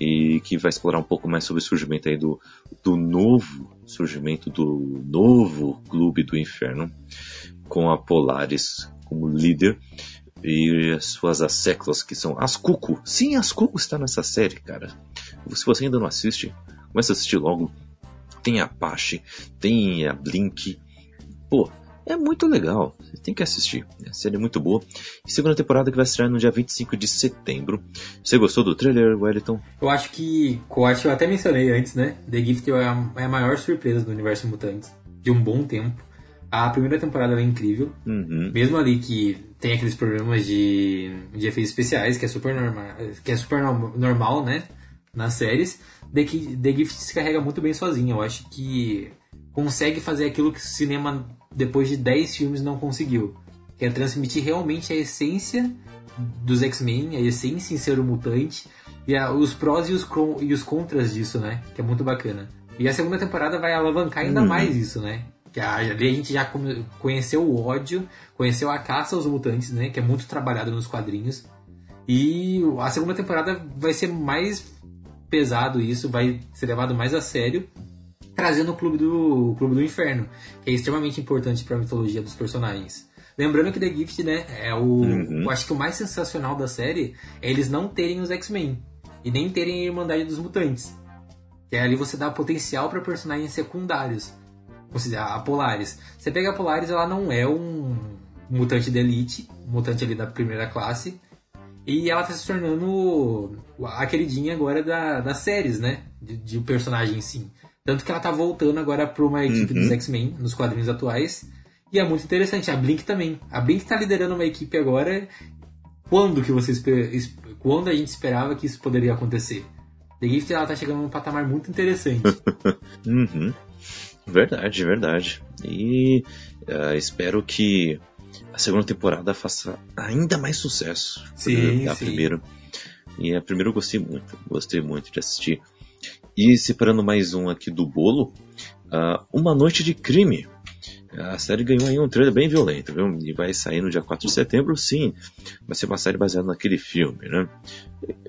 E que vai explorar um pouco mais sobre o surgimento aí do, do novo surgimento do novo Clube do Inferno com a Polaris como líder e as suas asseclas, que são as Cuco. Sim, as Cuco está nessa série, cara. Se você ainda não assiste, começa a assistir logo. Tem a Apache, tem a Blink. Pô, é muito legal. Você tem que assistir. A série é muito boa. E segunda temporada que vai estrear no dia 25 de setembro. Você gostou do trailer, Wellington? Eu acho que, eu até mencionei antes, né? The Gift é a, é a maior surpresa do universo Mutantes. De um bom tempo. A primeira temporada é incrível. Uhum. Mesmo ali que tem aqueles problemas de, de efeitos especiais, que é super normal, que é super normal, né? Nas séries. The, The Gift se carrega muito bem sozinha. Eu acho que consegue fazer aquilo que o cinema, depois de 10 filmes, não conseguiu. Que é transmitir realmente a essência dos X-Men, a essência em ser um mutante, e a, os prós e os, e os contras disso, né? Que é muito bacana. E a segunda temporada vai alavancar ainda uhum. mais isso, né? Que ali a gente já conheceu o ódio, conheceu a caça aos mutantes, né? Que é muito trabalhado nos quadrinhos. E a segunda temporada vai ser mais pesado isso, vai ser levado mais a sério, trazendo o Clube do, o Clube do Inferno, que é extremamente importante para a mitologia dos personagens. Lembrando que The Gift, né, é o. Uhum. Eu acho que o mais sensacional da série é eles não terem os X-Men. E nem terem a Irmandade dos Mutantes. Que ali você dá potencial para personagens secundários considerar a Polaris. Você pega a Polaris, ela não é um mutante de elite, um mutante ali da primeira classe, e ela tá se tornando a queridinha agora da, das séries, né? De, de personagem sim. Tanto que ela tá voltando agora pra uma equipe uhum. dos X-Men, nos quadrinhos atuais. E é muito interessante. A Blink também. A Blink tá liderando uma equipe agora. Quando que você quando a gente esperava que isso poderia acontecer? The Gift ela tá chegando num patamar muito interessante. uhum. Verdade, verdade. E uh, espero que a segunda temporada faça ainda mais sucesso sim, da primeira. E a primeira eu gostei muito, gostei muito de assistir. E separando mais um aqui do bolo, uh, Uma Noite de Crime. A série ganhou aí um trailer bem violento, viu? E vai sair no dia 4 de setembro, sim. Vai ser uma série baseada naquele filme, né?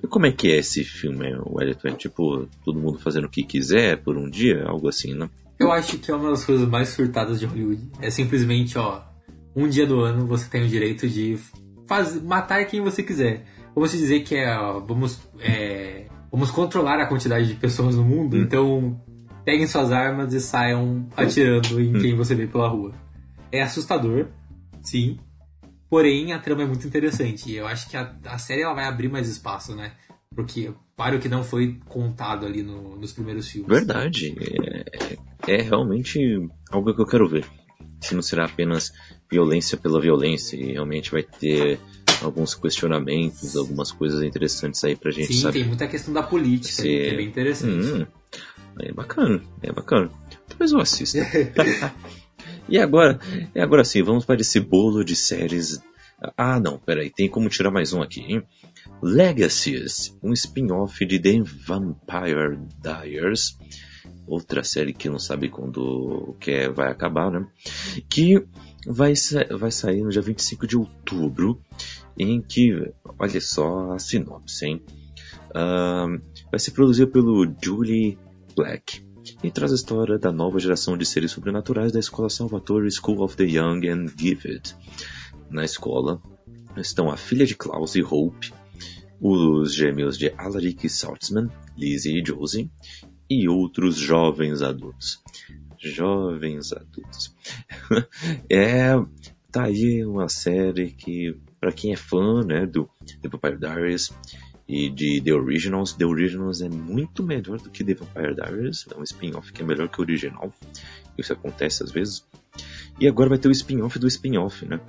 E como é que é esse filme, Wellington? É tipo, todo mundo fazendo o que quiser por um dia? Algo assim, né? Eu acho que é uma das coisas mais surtadas de Hollywood. É simplesmente, ó, um dia do ano você tem o direito de faz, matar quem você quiser. Vamos dizer que é, ó, vamos, é, vamos controlar a quantidade de pessoas no mundo, hum. então peguem suas armas e saiam atirando em hum. quem você vê pela rua. É assustador, sim. Porém, a trama é muito interessante. E eu acho que a, a série ela vai abrir mais espaço, né? Porque para o que não foi contado ali no, nos primeiros filmes. Verdade. É, é realmente algo que eu quero ver. Se não será apenas violência pela violência, e realmente vai ter alguns questionamentos, algumas coisas interessantes aí pra gente Sim, saber. tem muita questão da política, Se... que é bem interessante. Hum, é bacana, é bacana. Depois eu assisto. e agora, e agora sim, vamos para esse bolo de séries. Ah, não, peraí, tem como tirar mais um aqui, hein? Legacies, um spin-off de The Vampire Diaries outra série que não sabe quando que é, vai acabar, né? Que vai, vai sair no dia 25 de outubro, em que, olha só a sinopse, hein? Uh, vai ser produzido pelo Julie Black e traz a história da nova geração de seres sobrenaturais da escola Salvatore School of the Young and Gifted. Na escola estão a filha de Klaus e Hope, os gêmeos de Alaric Saltzman, Lizzie e Josie, e outros jovens adultos. Jovens adultos. é, tá aí uma série que, para quem é fã, né, do The Vampire Diaries e de The Originals, The Originals é muito melhor do que The Vampire Diaries, é um spin-off que é melhor que o original. Isso acontece às vezes. E agora vai ter o spin-off do spin-off, né?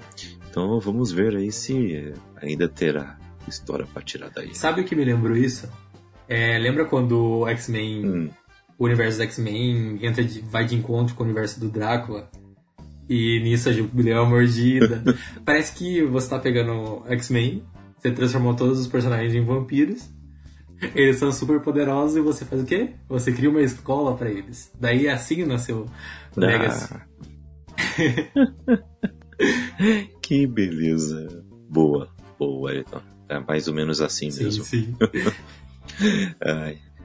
Então vamos ver aí se ainda terá história para tirar daí. Sabe o que me lembrou isso? É, lembra quando o X-Men, hum. o universo dos X-Men entra de, vai de encontro com o universo do Drácula? E nisso a Jubileu é mordida. Parece que você tá pegando X-Men, você transformou todos os personagens em vampiros. Eles são super poderosos e você faz o quê? Você cria uma escola para eles. Daí assim nasceu o ah. Legacy. que beleza. Boa, boa, Ayrton. É mais ou menos assim sim, mesmo. Sim.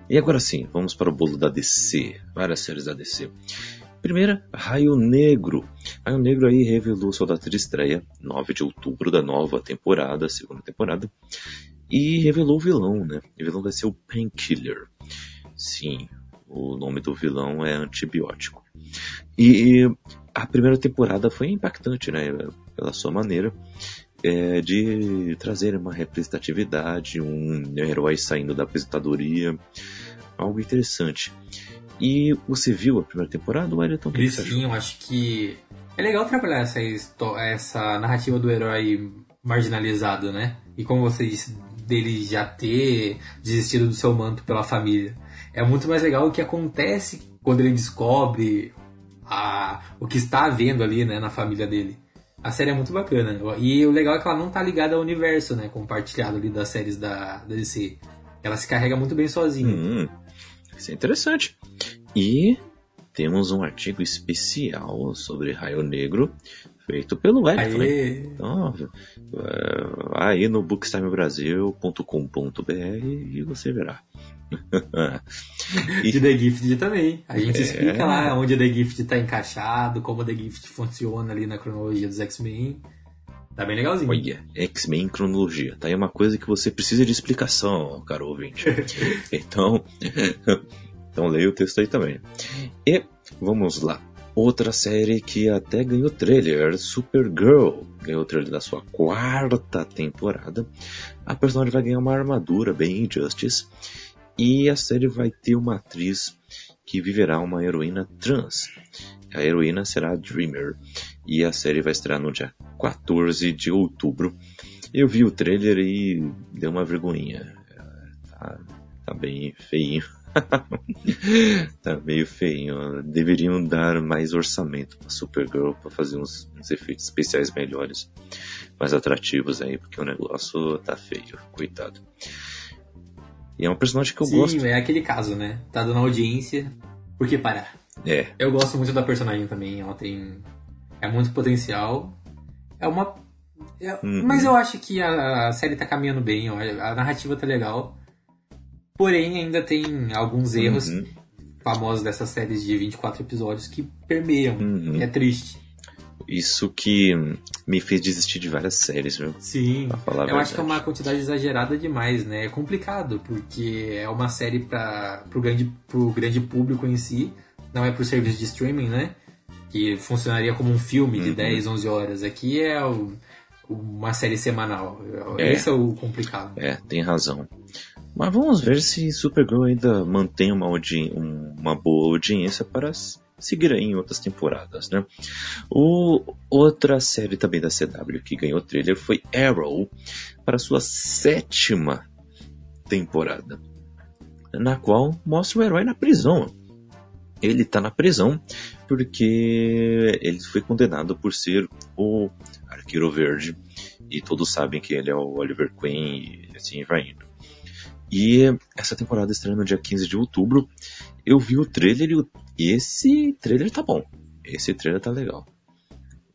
e agora sim, vamos para o bolo da DC. Várias séries da DC. Primeira, Raio Negro. Raio Negro aí revelou sua data de estreia, 9 de outubro da nova temporada, segunda temporada. E revelou o vilão, né? O vilão vai ser o Painkiller. Sim, o nome do vilão é antibiótico. E a primeira temporada foi impactante, né? Pela sua maneira é, de trazer uma representatividade, um herói saindo da aposentadoria, algo interessante. E você viu a primeira temporada, Wellington? Que Sim, eu acho que é legal trabalhar essa, essa narrativa do herói marginalizado, né? E como você disse, dele já ter desistido do seu manto pela família. É muito mais legal o que acontece quando ele descobre a, o que está havendo ali, né, na família dele. A série é muito bacana. E o legal é que ela não tá ligada ao universo, né? Compartilhado ali das séries da, da DC. Ela se carrega muito bem sozinha. Hum, isso é interessante. E temos um artigo especial sobre Raio Negro, feito pelo Wellington. Então, vai aí no bookstimebrasil.com.br e você verá. e... De The Gift também. A gente é... explica lá onde The Gift está encaixado, como The Gift funciona ali na cronologia dos X-Men. Tá bem legalzinho. Olha, X-Men cronologia. Tá aí uma coisa que você precisa de explicação, caro ouvinte. então, então leia o texto aí também. E vamos lá. Outra série que até ganhou trailer, Supergirl, ganhou trailer da sua quarta temporada. A personagem vai ganhar uma armadura bem Injustice e a série vai ter uma atriz que viverá uma heroína trans. A heroína será a Dreamer. E a série vai estrear no dia 14 de outubro. Eu vi o trailer e deu uma vergonhinha. Tá, tá bem feinho. tá meio feinho. Deveriam dar mais orçamento pra Supergirl para fazer uns, uns, efeitos especiais melhores, mais atrativos aí, porque o negócio tá feio. Coitado. E é um personagem que eu Sim, gosto. Sim, é aquele caso, né? Tá dando audiência, por que parar? É. Eu gosto muito da personagem também, ela tem. É muito potencial. É uma. É... Uhum. Mas eu acho que a série tá caminhando bem, a narrativa tá legal. Porém, ainda tem alguns erros uhum. famosos dessas séries de 24 episódios que permeiam. Uhum. É triste. Isso que me fez desistir de várias séries, viu? Sim. eu acho que é uma quantidade exagerada demais, né? É complicado, porque é uma série para pro grande, pro grande público em si, não é pro serviço de streaming, né? Que funcionaria como um filme de uhum. 10, 11 horas. Aqui é o, uma série semanal. É. Esse é o complicado. É, tem razão. Mas vamos ver se Supergirl ainda mantém uma, uma boa audiência para seguir em outras temporadas, né? O, outra série também da CW que ganhou trailer foi Arrow para sua sétima temporada, na qual mostra o herói na prisão. Ele está na prisão porque ele foi condenado por ser o Arqueiro Verde e todos sabem que ele é o Oliver Queen e assim vai indo. E essa temporada estreia no dia 15 de outubro. Eu vi o trailer e esse trailer tá bom. Esse trailer tá legal.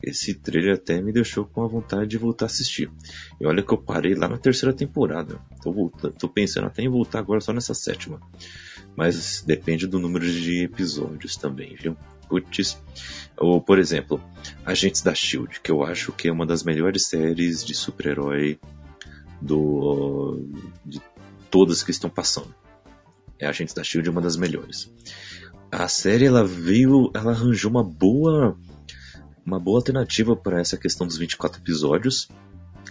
Esse trailer até me deixou com a vontade de voltar a assistir. E olha que eu parei lá na terceira temporada. Tô, voltando, tô pensando até em voltar agora só nessa sétima. Mas depende do número de episódios também, viu? Putz. Ou, por exemplo, Agentes da Shield, que eu acho que é uma das melhores séries de super-herói do de todas que estão passando. É Agentes da Shield uma das melhores. A série ela veio, ela arranjou uma boa uma boa alternativa para essa questão dos 24 episódios.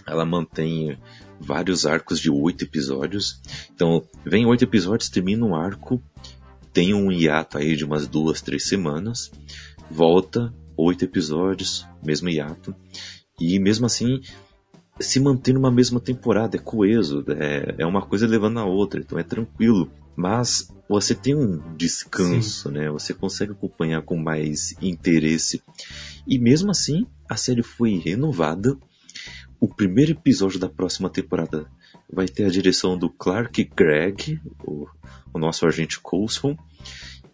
Ela mantém vários arcos de oito episódios. Então, vem oito episódios, termina um arco, tem um hiato aí de umas duas, três semanas, volta, oito episódios, mesmo hiato. E mesmo assim, se manter numa mesma temporada, é coeso, é, é uma coisa levando a outra, então é tranquilo. Mas você tem um descanso, Sim. né? Você consegue acompanhar com mais interesse. E mesmo assim, a série foi renovada. O primeiro episódio da próxima temporada vai ter a direção do Clark Gregg, o, o nosso agente Coulson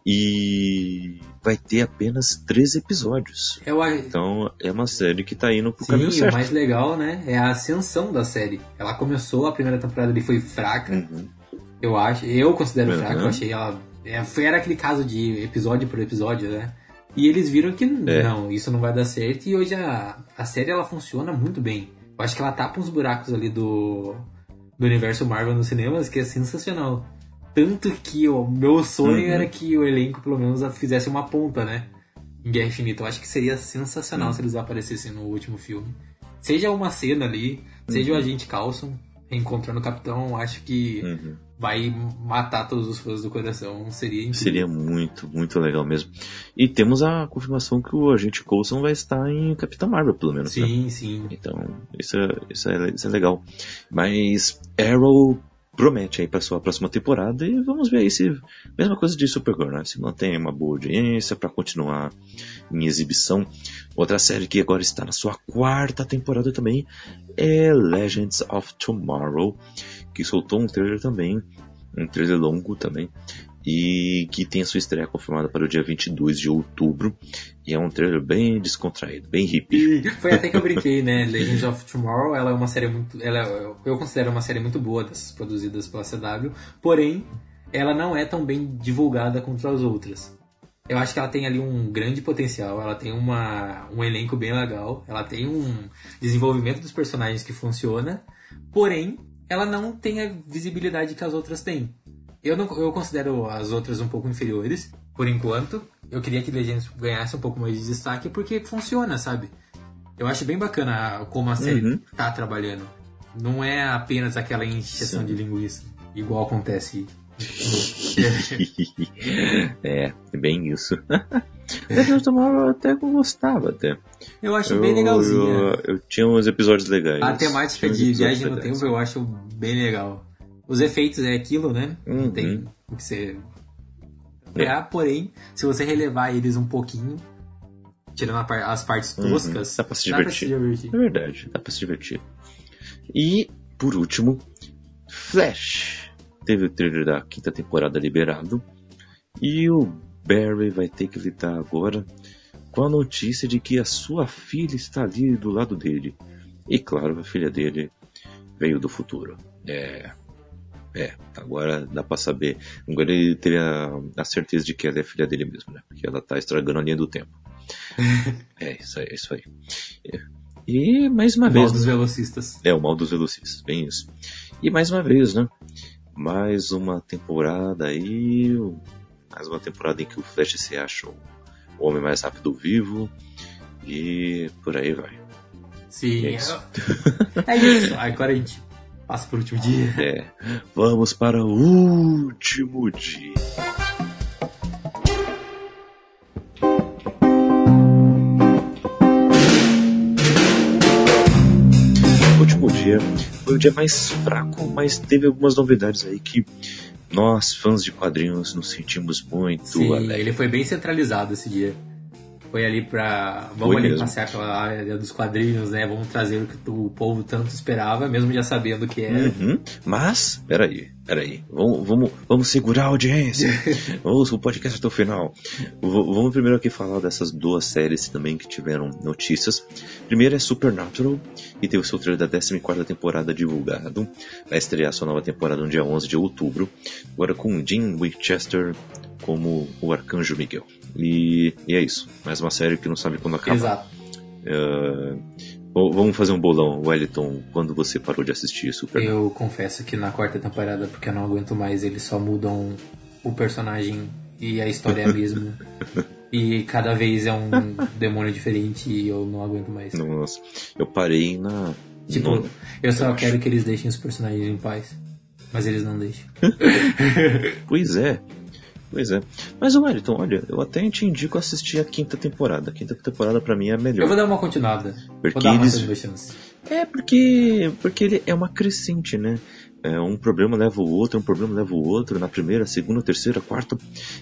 e vai ter apenas três episódios. Eu... Então é uma série que tá indo pro Sim, caminho certo. o mais legal, né, é a ascensão da série. Ela começou, a primeira temporada ali foi fraca, uhum. eu acho, eu considero uhum. fraca, eu achei ela... É, foi, era aquele caso de episódio por episódio, né? E eles viram que é. não, isso não vai dar certo. E hoje a, a série ela funciona muito bem. Eu acho que ela tapa uns buracos ali do, do universo Marvel nos cinemas que é sensacional. Tanto que o meu sonho uhum. era que o elenco pelo menos fizesse uma ponta, né? Em Guerra Infinita. Eu acho que seria sensacional uhum. se eles aparecessem no último filme. Seja uma cena ali, seja o uhum. agente Carlson reencontrando o capitão, acho que uhum. vai matar todos os fãs do coração. Seria incrível. Seria muito, muito legal mesmo. E temos a confirmação que o agente Coulson vai estar em Capitão Marvel, pelo menos. Né? Sim, né? sim. Então, isso é, isso, é, isso é legal. Mas Arrow promete aí para sua próxima temporada e vamos ver aí se mesma coisa de Supergirl, né? Se mantém uma boa audiência para continuar em exibição. Outra série que agora está na sua quarta temporada também é Legends of Tomorrow, que soltou um trailer também, um trailer longo também, e que tem a sua estreia confirmada para o dia 22 de outubro. E é um trailer bem descontraído, bem hippie. Foi até que eu brinquei, né? Legends of Tomorrow, ela é uma série muito. Ela, é, eu considero uma série muito boa dessas produzidas pela CW, porém, ela não é tão bem divulgada contra as outras. Eu acho que ela tem ali um grande potencial, ela tem uma, um elenco bem legal, ela tem um desenvolvimento dos personagens que funciona, porém, ela não tem a visibilidade que as outras têm. Eu, não, eu considero as outras um pouco inferiores, por enquanto. Eu queria que Legends ganhasse um pouco mais de destaque porque funciona, sabe? Eu acho bem bacana como a série uhum. tá trabalhando. Não é apenas aquela Sim. de linguiça, igual acontece. é, é bem isso. Legends Tomorrow eu até gostava até. Eu acho eu, bem legalzinho. Eu, eu, tinha uns episódios legais. A temática de viagem no tempo eu acho bem legal. Os efeitos é aquilo, né? Uhum. Não tem o que ser. É. porém, se você relevar eles um pouquinho, tirando as partes uhum. toscas, uhum. dá, pra se, dá pra se divertir. É verdade, dá pra se divertir. E, por último, Flash. Teve o trailer da quinta temporada liberado. E o Barry vai ter que lidar agora com a notícia de que a sua filha está ali do lado dele. E claro, a filha dele veio do futuro. É, é, agora dá pra saber. Agora ele teria a certeza de que ela é filha dele mesmo, né? Porque ela tá estragando a linha do tempo. é, isso aí, é isso aí. É. E mais uma o vez. O mal dos né? velocistas. É, o mal dos velocistas, bem isso. E mais uma vez, né? Mais uma temporada aí. Mais uma temporada em que o Flash se acha o homem mais rápido vivo. E por aí vai. Sim, é isso. é isso. Agora a gente Passa por último dia. É. Vamos para o último dia. O último dia foi o dia mais fraco, mas teve algumas novidades aí que nós, fãs de quadrinhos, nos sentimos muito Sim, alegres. ele foi bem centralizado esse dia foi ali pra. Vamos foi ali mesmo. passear pela área dos quadrinhos, né? Vamos trazer o que o povo tanto esperava, mesmo já sabendo o que era. Uhum. Mas, peraí, peraí. Vamos, vamos, vamos segurar a audiência. vamos o podcast até o final. V vamos primeiro aqui falar dessas duas séries também que tiveram notícias. Primeiro é Supernatural, e teve o seu trailer da 14 temporada divulgado. Vai estrear sua nova temporada no dia 11 de outubro. Agora com Jim Winchester como o Arcanjo Miguel. E, e, é isso. Mais uma série que não sabe quando acaba. Exato. Uh, vamos fazer um bolão, Wellington. Quando você parou de assistir Super? Eu confesso que na quarta temporada, porque eu não aguento mais, eles só mudam o personagem e a história é a mesma. e cada vez é um demônio diferente e eu não aguento mais. Nossa, eu parei na. Tipo, no... eu só eu quero que eles deixem os personagens em paz. Mas eles não deixam. pois é. Pois é. Mas, Wellington, olha, eu até te indico assistir a quinta temporada. A quinta temporada para mim é a melhor. Eu vou dar uma continuada. Porque vou dar uma eles... chance. É, porque, porque ele é uma crescente, né? É, um problema leva o outro, um problema leva o outro, na primeira, segunda, terceira, quarta,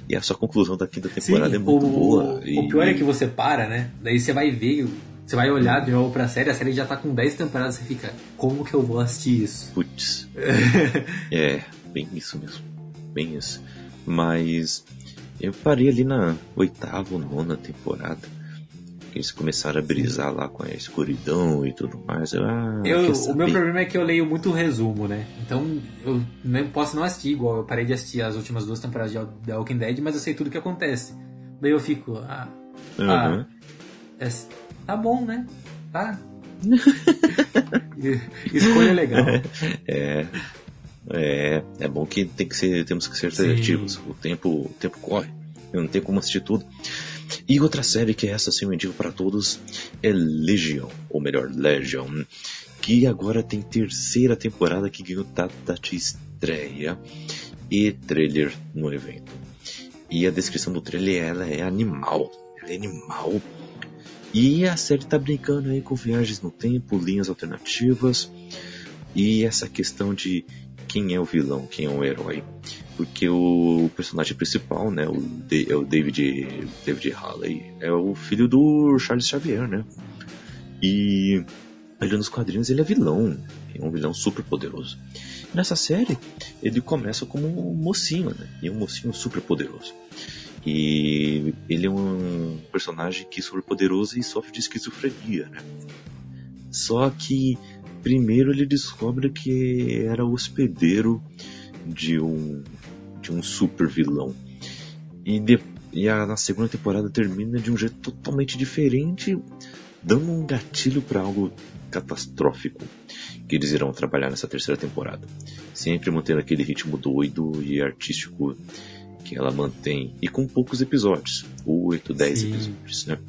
e a sua conclusão da quinta temporada Sim, é muito o, boa. E... O pior é que você para, né? Daí você vai ver, você vai olhar de novo pra série, a série já tá com 10 temporadas, você fica, como que eu vou assistir isso? Putz. é, bem isso mesmo. Bem isso. Mas eu parei ali na oitava ou nona temporada. Eles começaram a brisar lá com a escuridão e tudo mais. Eu, ah, eu o meu problema é que eu leio muito resumo, né? Então eu nem posso não assistir igual. Eu parei de assistir as últimas duas temporadas de The Walking Dead, mas eu sei tudo o que acontece. Daí eu fico, ah, Uhum. Ah, é- tá bom, né? Tá. Escolha legal. É, é, é bom que tem que ser, temos que ser seletivos. O tempo, o tempo corre. Eu não tenho como assistir tudo. E outra série que é essa sim eu indico para todos é Legion, ou melhor, Legion, que agora tem terceira temporada que ganhou data de estreia e trailer no evento. E a descrição do trailer ela é animal, ela é animal. E a série tá brincando aí com viagens no tempo, linhas alternativas e essa questão de quem é o vilão, quem é o herói. Porque o personagem principal, né, o, é o David, David Halley, é o filho do Charles Xavier, né? E ele nos quadrinhos ele é vilão, é um vilão super poderoso. Nessa série, ele começa como um mocinho, né? E é um mocinho super poderoso. E ele é um personagem que é super poderoso e sofre de esquizofrenia, né? Só que primeiro ele descobre que era hospedeiro de um de um super vilão. E, de- e a, na segunda temporada termina de um jeito totalmente diferente, dando um gatilho para algo catastrófico que eles irão trabalhar nessa terceira temporada. Sempre mantendo aquele ritmo doido e artístico que ela mantém, e com poucos episódios 8, 10 Sim. episódios, né?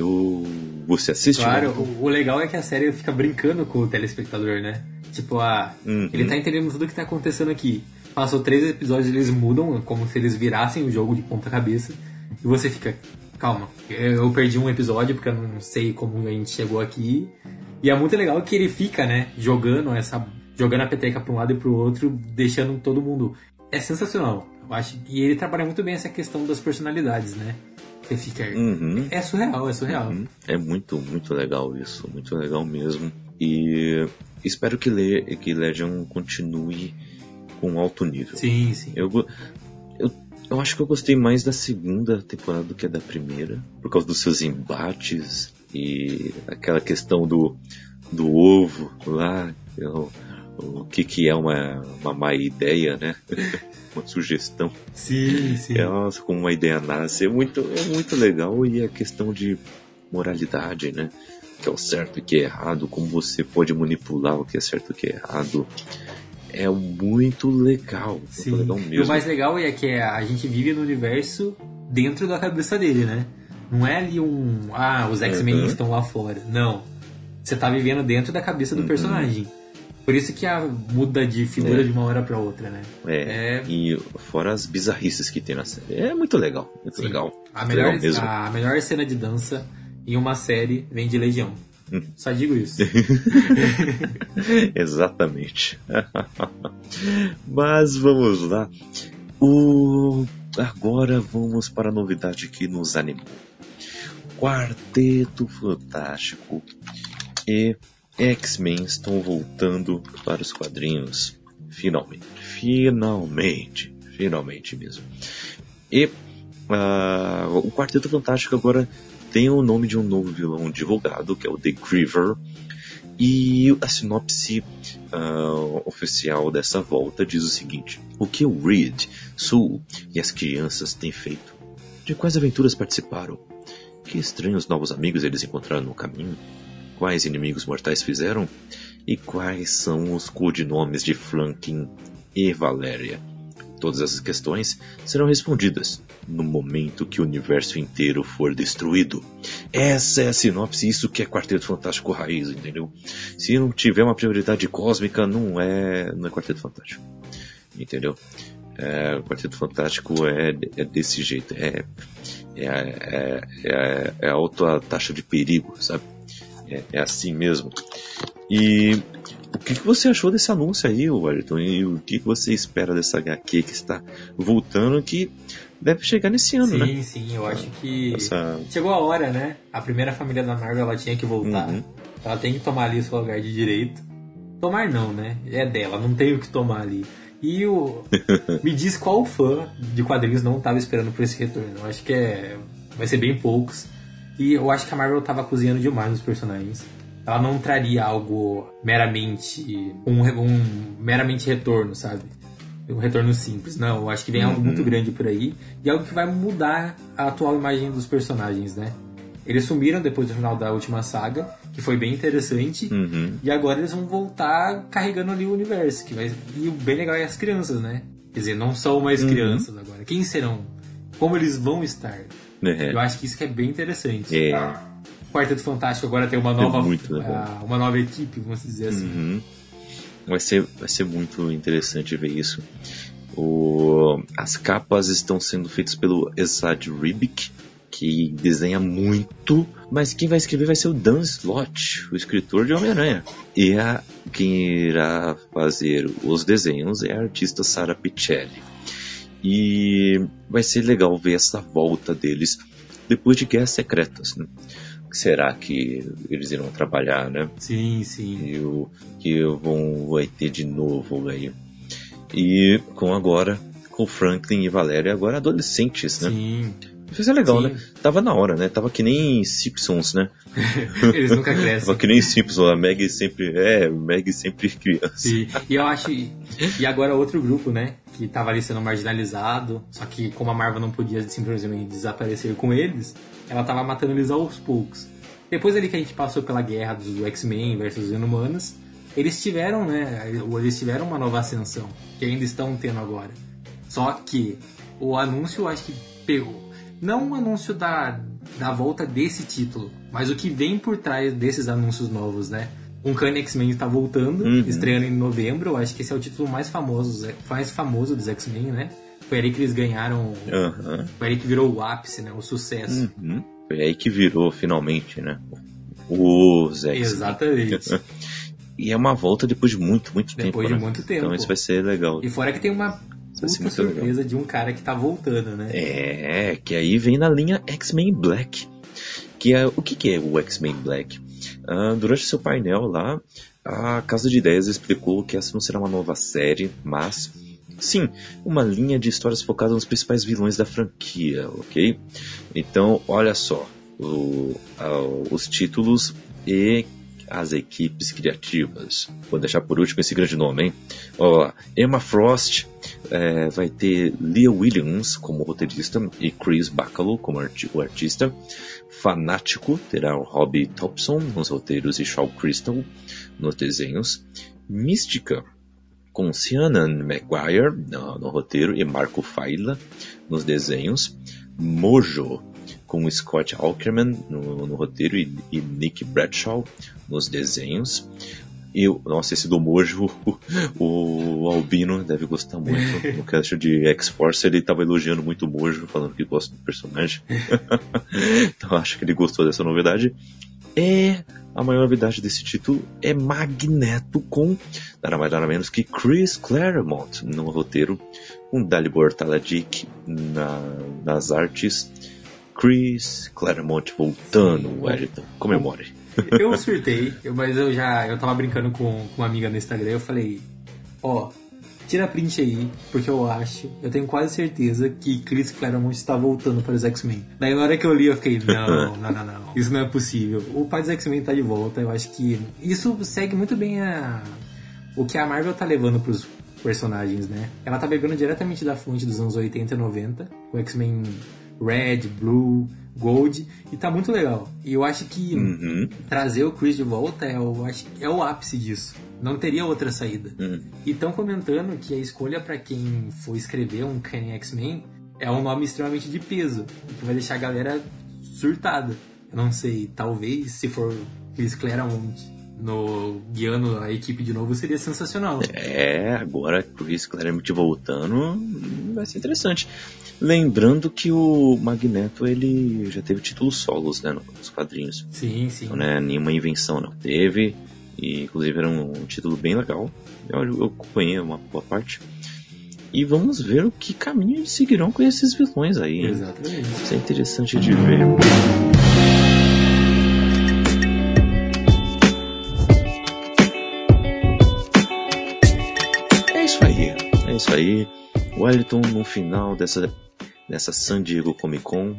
Eu, você assiste? Claro, Marco? o, o legal é que a série fica brincando com o telespectador, né? Tipo, ah, Uhum. ele tá entendendo tudo que tá acontecendo aqui. Passou três episódios, eles mudam, como se eles virassem o jogo de ponta cabeça. E você fica, calma, eu perdi um episódio porque eu não sei como a gente chegou aqui. E é muito legal que ele fica, né, jogando essa. jogando a peteca pra um lado e pro outro, deixando todo mundo. É sensacional. Eu acho. E ele trabalha muito bem essa questão das personalidades, né? Você fica. Uhum. É surreal, é surreal. Uhum. É muito, muito legal isso, muito legal mesmo. E espero que, Le que Legion continue com alto nível. Sim, sim. Eu, eu, eu acho que eu gostei mais da segunda temporada do que da primeira, por causa dos seus embates e aquela questão do, do ovo lá, o, o que, que é uma, uma má ideia, né? uma sugestão. Sim, sim. Nossa, como uma ideia nasce. É muito, é muito legal e a questão de moralidade, né? Que é o certo e que é errado, como você pode manipular o que é certo e o que é errado. É muito legal. Muito Sim. legal E o mesmo. mais legal é que a gente vive no universo dentro da cabeça dele, né? Não é ali um. Ah, os X-Men Uhum. estão lá fora. Não. Você tá vivendo dentro da cabeça do Uhum. personagem. Por isso que a muda de figura É. de uma hora pra outra, né? É, É. e fora as bizarrices que tem na série. É muito legal, muito Sim. legal. A melhor, legal mesmo. a melhor cena de dança em uma série vem de Legião. Hum. Só digo isso. Exatamente. Mas vamos lá. O... Agora vamos para a novidade que nos animou. Quarteto Fantástico e X-Men estão voltando para os quadrinhos. Finalmente. Finalmente. Finalmente mesmo. E ah, o Quarteto Fantástico agora tem o nome de um novo vilão divulgado, que é o The Griever. E a sinopse ah, oficial dessa volta diz o seguinte: O que o Reed, Sue e as crianças têm feito? De quais aventuras participaram? Que estranhos novos amigos eles encontraram no caminho? Quais inimigos mortais fizeram? E quais são os codinomes de Flankin e Valéria? Todas essas questões serão respondidas no momento que o universo inteiro for destruído. Essa é a sinopse, isso que é Quarteto Fantástico Raiz, entendeu? Se não tiver uma prioridade cósmica, não é, não é Quarteto Fantástico. Entendeu? É, o Quarteto Fantástico é, é desse jeito, é, é, é, é, é alta taxa de perigo, sabe? É, é assim mesmo. E o que, que você achou desse anúncio aí, Wellington? E o que, que você espera dessa HQ que está voltando, que deve chegar nesse ano, sim, né? sim, eu acho que. Essa... Chegou a hora, né? A primeira família da Marvel ela tinha que voltar. Uhum. Ela tem que tomar ali o seu lugar de direito. Tomar não, né? É dela, não tem o que tomar ali. E o. Me diz qual fã de quadrinhos não estava esperando por esse retorno. Eu acho que é. Vai ser bem poucos. E eu acho que a Marvel tava cozinhando demais nos personagens. Ela não traria algo meramente. um, um meramente retorno, sabe? um retorno simples, não. Eu acho que vem algo Uhum. muito grande por aí e algo que vai mudar a atual imagem dos personagens, né? Eles sumiram depois do final da última saga, que foi bem interessante, Uhum. e agora eles vão voltar carregando ali o universo, que vai e o bem legal é as crianças, né? Quer dizer, não são mais Uhum. crianças agora. Quem serão? Como eles vão estar? É. Eu acho que isso que é bem interessante. É. O Quarteto Fantástico agora tem uma nova, muito legal. ah, uma nova equipe, vamos dizer assim. Uhum. Vai ser, vai ser muito interessante ver isso. O, as capas estão sendo feitas pelo Esad Ribic, que desenha muito, mas quem vai escrever vai ser o Dan Slott, o escritor de Homem-Aranha. E a, quem irá fazer os desenhos é a artista Sara Pichelli. E vai ser legal ver essa volta deles depois de Guerras Secretas. Né? Será que eles irão trabalhar, né? Sim, sim. E o que vão vai ter de novo aí. E com agora, com Franklin e Valéria agora adolescentes, né? Sim. Isso é legal, Sim. né? Tava na hora, né? Tava que nem Simpsons, né? Eles nunca crescem. Tava que nem Simpsons, a Meg sempre. É, Meg sempre criança. Sim, e eu acho. E agora outro grupo, né? Que tava ali sendo marginalizado. Só que como a Marvel não podia simplesmente desaparecer com eles, ela tava matando eles aos poucos. Depois ali que a gente passou pela guerra dos do X-Men versus os Inumanos, eles tiveram, né? Eles tiveram uma nova ascensão, que ainda estão tendo agora. Só que o anúncio eu acho que pegou. Não o anúncio da, da volta desse título, mas o que vem por trás desses anúncios novos, né? Um Kanye X-Men está voltando, Uhum. estreando em novembro. Eu acho que esse é o título mais famoso, mais famoso dos X-Men, né? Foi ali que eles ganharam. Aham. Foi ali que virou o ápice, né? O sucesso. Uhum. Foi aí que virou finalmente, né? Os X. Exatamente. E é uma volta depois de muito, muito tempo. Depois de né? muito tempo. Então isso vai ser legal. E fora que tem uma Puta legal. surpresa de um cara que tá voltando, né? É, que aí vem na linha X-Men Black. Que é, o que, que é o X-Men Black? Ah, durante seu painel lá, a Casa de Ideias explicou que essa não será uma nova série, mas sim, uma linha de histórias focada nos principais vilões da franquia, ok? Então, olha só, o- os títulos e as equipes criativas. Vou deixar por último esse grande nome, hein? Emma Frost é, vai ter Leah Williams como roteirista e Chris Bacalo como arti- o artista. Fanático terá o Robbie Thompson nos roteiros e Shaw Crystal nos desenhos. Mística com Cianan Maguire no, no roteiro e Marco Faila nos desenhos. Mojo com Scott Aukerman no, no roteiro e, e Nick Bradshaw nos desenhos. E, o- nossa, esse do Mojo, o, o Albino deve gostar muito. No cast de X-Force ele estava elogiando muito o Mojo, falando que gosta do personagem. então acho que ele gostou dessa novidade. É a maior novidade desse título é Magneto com nada mais nada menos que Chris Claremont no roteiro, com Dalibor Taladik na, nas artes. Chris Claremont voltando, Wellington. Comemore. Eu surtei, mas eu já. Eu tava brincando com, com uma amiga no Instagram. Eu falei: Ó, tira print aí, porque eu acho, eu tenho quase certeza que Chris Claremont está voltando para os X-Men. Daí na hora que eu li, eu fiquei: Não, não, não, não. Isso não é possível. O pai dos X-Men tá de volta. Eu acho que isso segue muito bem a, o que a Marvel tá levando pros personagens, né? Ela tá bebendo diretamente da fonte dos anos 80 e 90, com X-Men Red, Blue, Gold, e tá muito legal. E eu acho que Uhum. trazer o Chris de volta é o, acho é o ápice disso. Não teria outra saída. Hum. E estão comentando que a escolha pra quem for escrever um Kanye X-Men é um nome extremamente de peso, que vai deixar a galera surtada. Eu não sei, talvez se for Chris Claremont no guiando a equipe de novo seria sensacional. É, agora Chris Claremont voltando hum, vai ser interessante. Lembrando que o Magneto ele já teve títulos solos, né, nos quadrinhos. Sim, sim. Então não é nenhuma invenção, não. Teve, e inclusive era um título bem legal. Eu, eu acompanhei uma boa parte. E vamos ver o que caminho eles seguirão com esses vilões aí. hein? Exatamente. Isso é interessante de ver. É isso aí. É isso aí. Wellington, no final dessa, dessa San Diego Comic Con,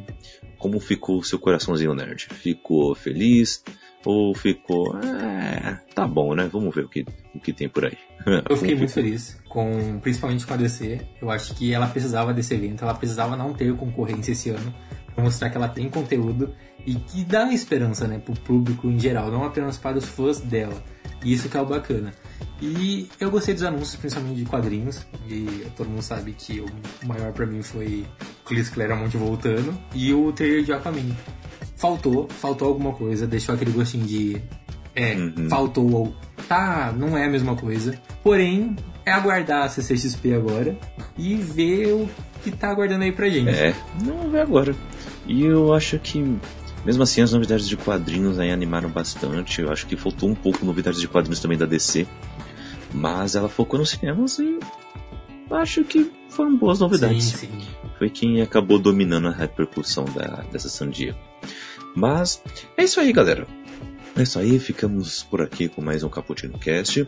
como ficou o seu coraçãozinho nerd? Ficou feliz? Ou ficou, é, tá bom, né? Vamos ver o que, o que tem por aí. Eu fiquei muito feliz, com, principalmente com a DC. Eu acho que ela precisava desse evento, ela precisava não ter concorrência esse ano, pra mostrar que ela tem conteúdo e que dá esperança, né, pro público em geral, não apenas para os fãs dela. E isso que é o bacana. E eu gostei dos anúncios, principalmente de quadrinhos. E todo mundo sabe que o maior para mim foi Chris Claremont voltando. E o trailer de Aquaman. Faltou, faltou alguma coisa, deixou aquele gostinho de. É, uhum. faltou ou. Tá, não é a mesma coisa. Porém, é aguardar a CCXP agora e ver o que tá aguardando aí pra gente. É, não ver agora. E eu acho que mesmo assim, as novidades de quadrinhos aí animaram bastante. Eu acho que faltou um pouco novidades de quadrinhos também da DC. Mas ela focou nos cinemas e acho que foram boas novidades. Sim, sim. Foi quem acabou dominando a repercussão da, dessa San Diego. Mas é isso aí, galera. É isso aí, ficamos por aqui com mais um Caputino Cast.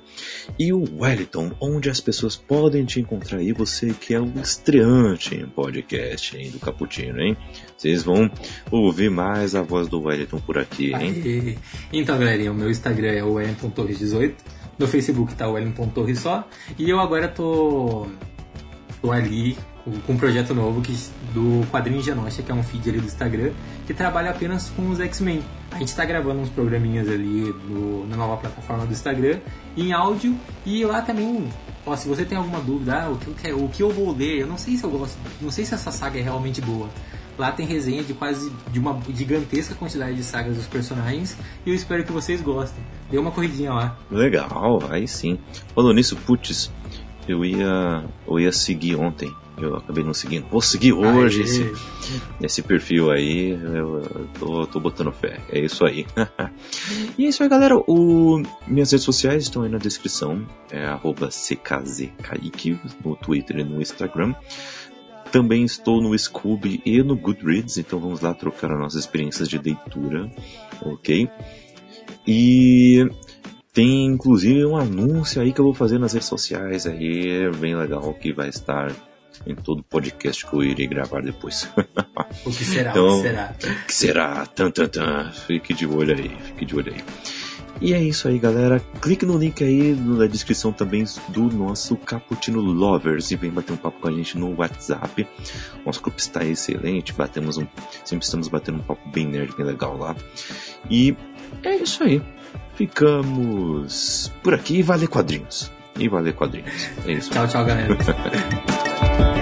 E o Wellington, onde as pessoas podem te encontrar aí, você que é o estreante em podcast hein, do Caputino, hein? Vocês vão ouvir mais a voz do Wellington por aqui, hein? Aí. Então, galerinha, o meu Instagram é o Wellington Torres 18. No Facebook tá o Wellington Torres só. E eu agora tô, tô ali com um projeto novo que, do Quadrinho Genosha, que é um feed ali do Instagram, que trabalha apenas com os X-Men. A gente está gravando uns programinhas ali no, na nova plataforma do Instagram, em áudio, e lá também, ó, se você tem alguma dúvida, ah, o, que eu, o que eu vou ler, eu não sei se eu gosto, não sei se essa saga é realmente boa. Lá tem resenha de quase de uma gigantesca quantidade de sagas dos personagens e eu espero que vocês gostem. Dê uma corridinha lá. Legal, aí sim. Falando nisso, putz, eu ia, eu ia seguir ontem eu acabei não seguindo. Vou seguir hoje esse, esse perfil aí. Eu, tô, tô botando fé. É isso aí. e é isso aí, galera. O, minhas redes sociais estão aí na descrição. É CKZKaique no Twitter e no Instagram. Também estou no Scooby e no Goodreads, então vamos lá trocar as nossas experiências de leitura, ok? E tem inclusive um anúncio aí que eu vou fazer nas redes sociais aí, bem legal, que vai estar em todo podcast que eu irei gravar depois. O que será? Então, o que será? O que será? Tan, tan, tan. Fique de olho aí, fique de olho aí. E é isso aí, galera. Clique no link aí na descrição também do nosso Caputino Lovers e vem bater um papo com a gente no WhatsApp. Nosso grupo está excelente, batemos um, sempre estamos batendo um papo bem nerd, bem legal lá. E é isso aí. Ficamos por aqui e vale quadrinhos. E vale quadrinhos. É isso. Tchau, tchau, galera.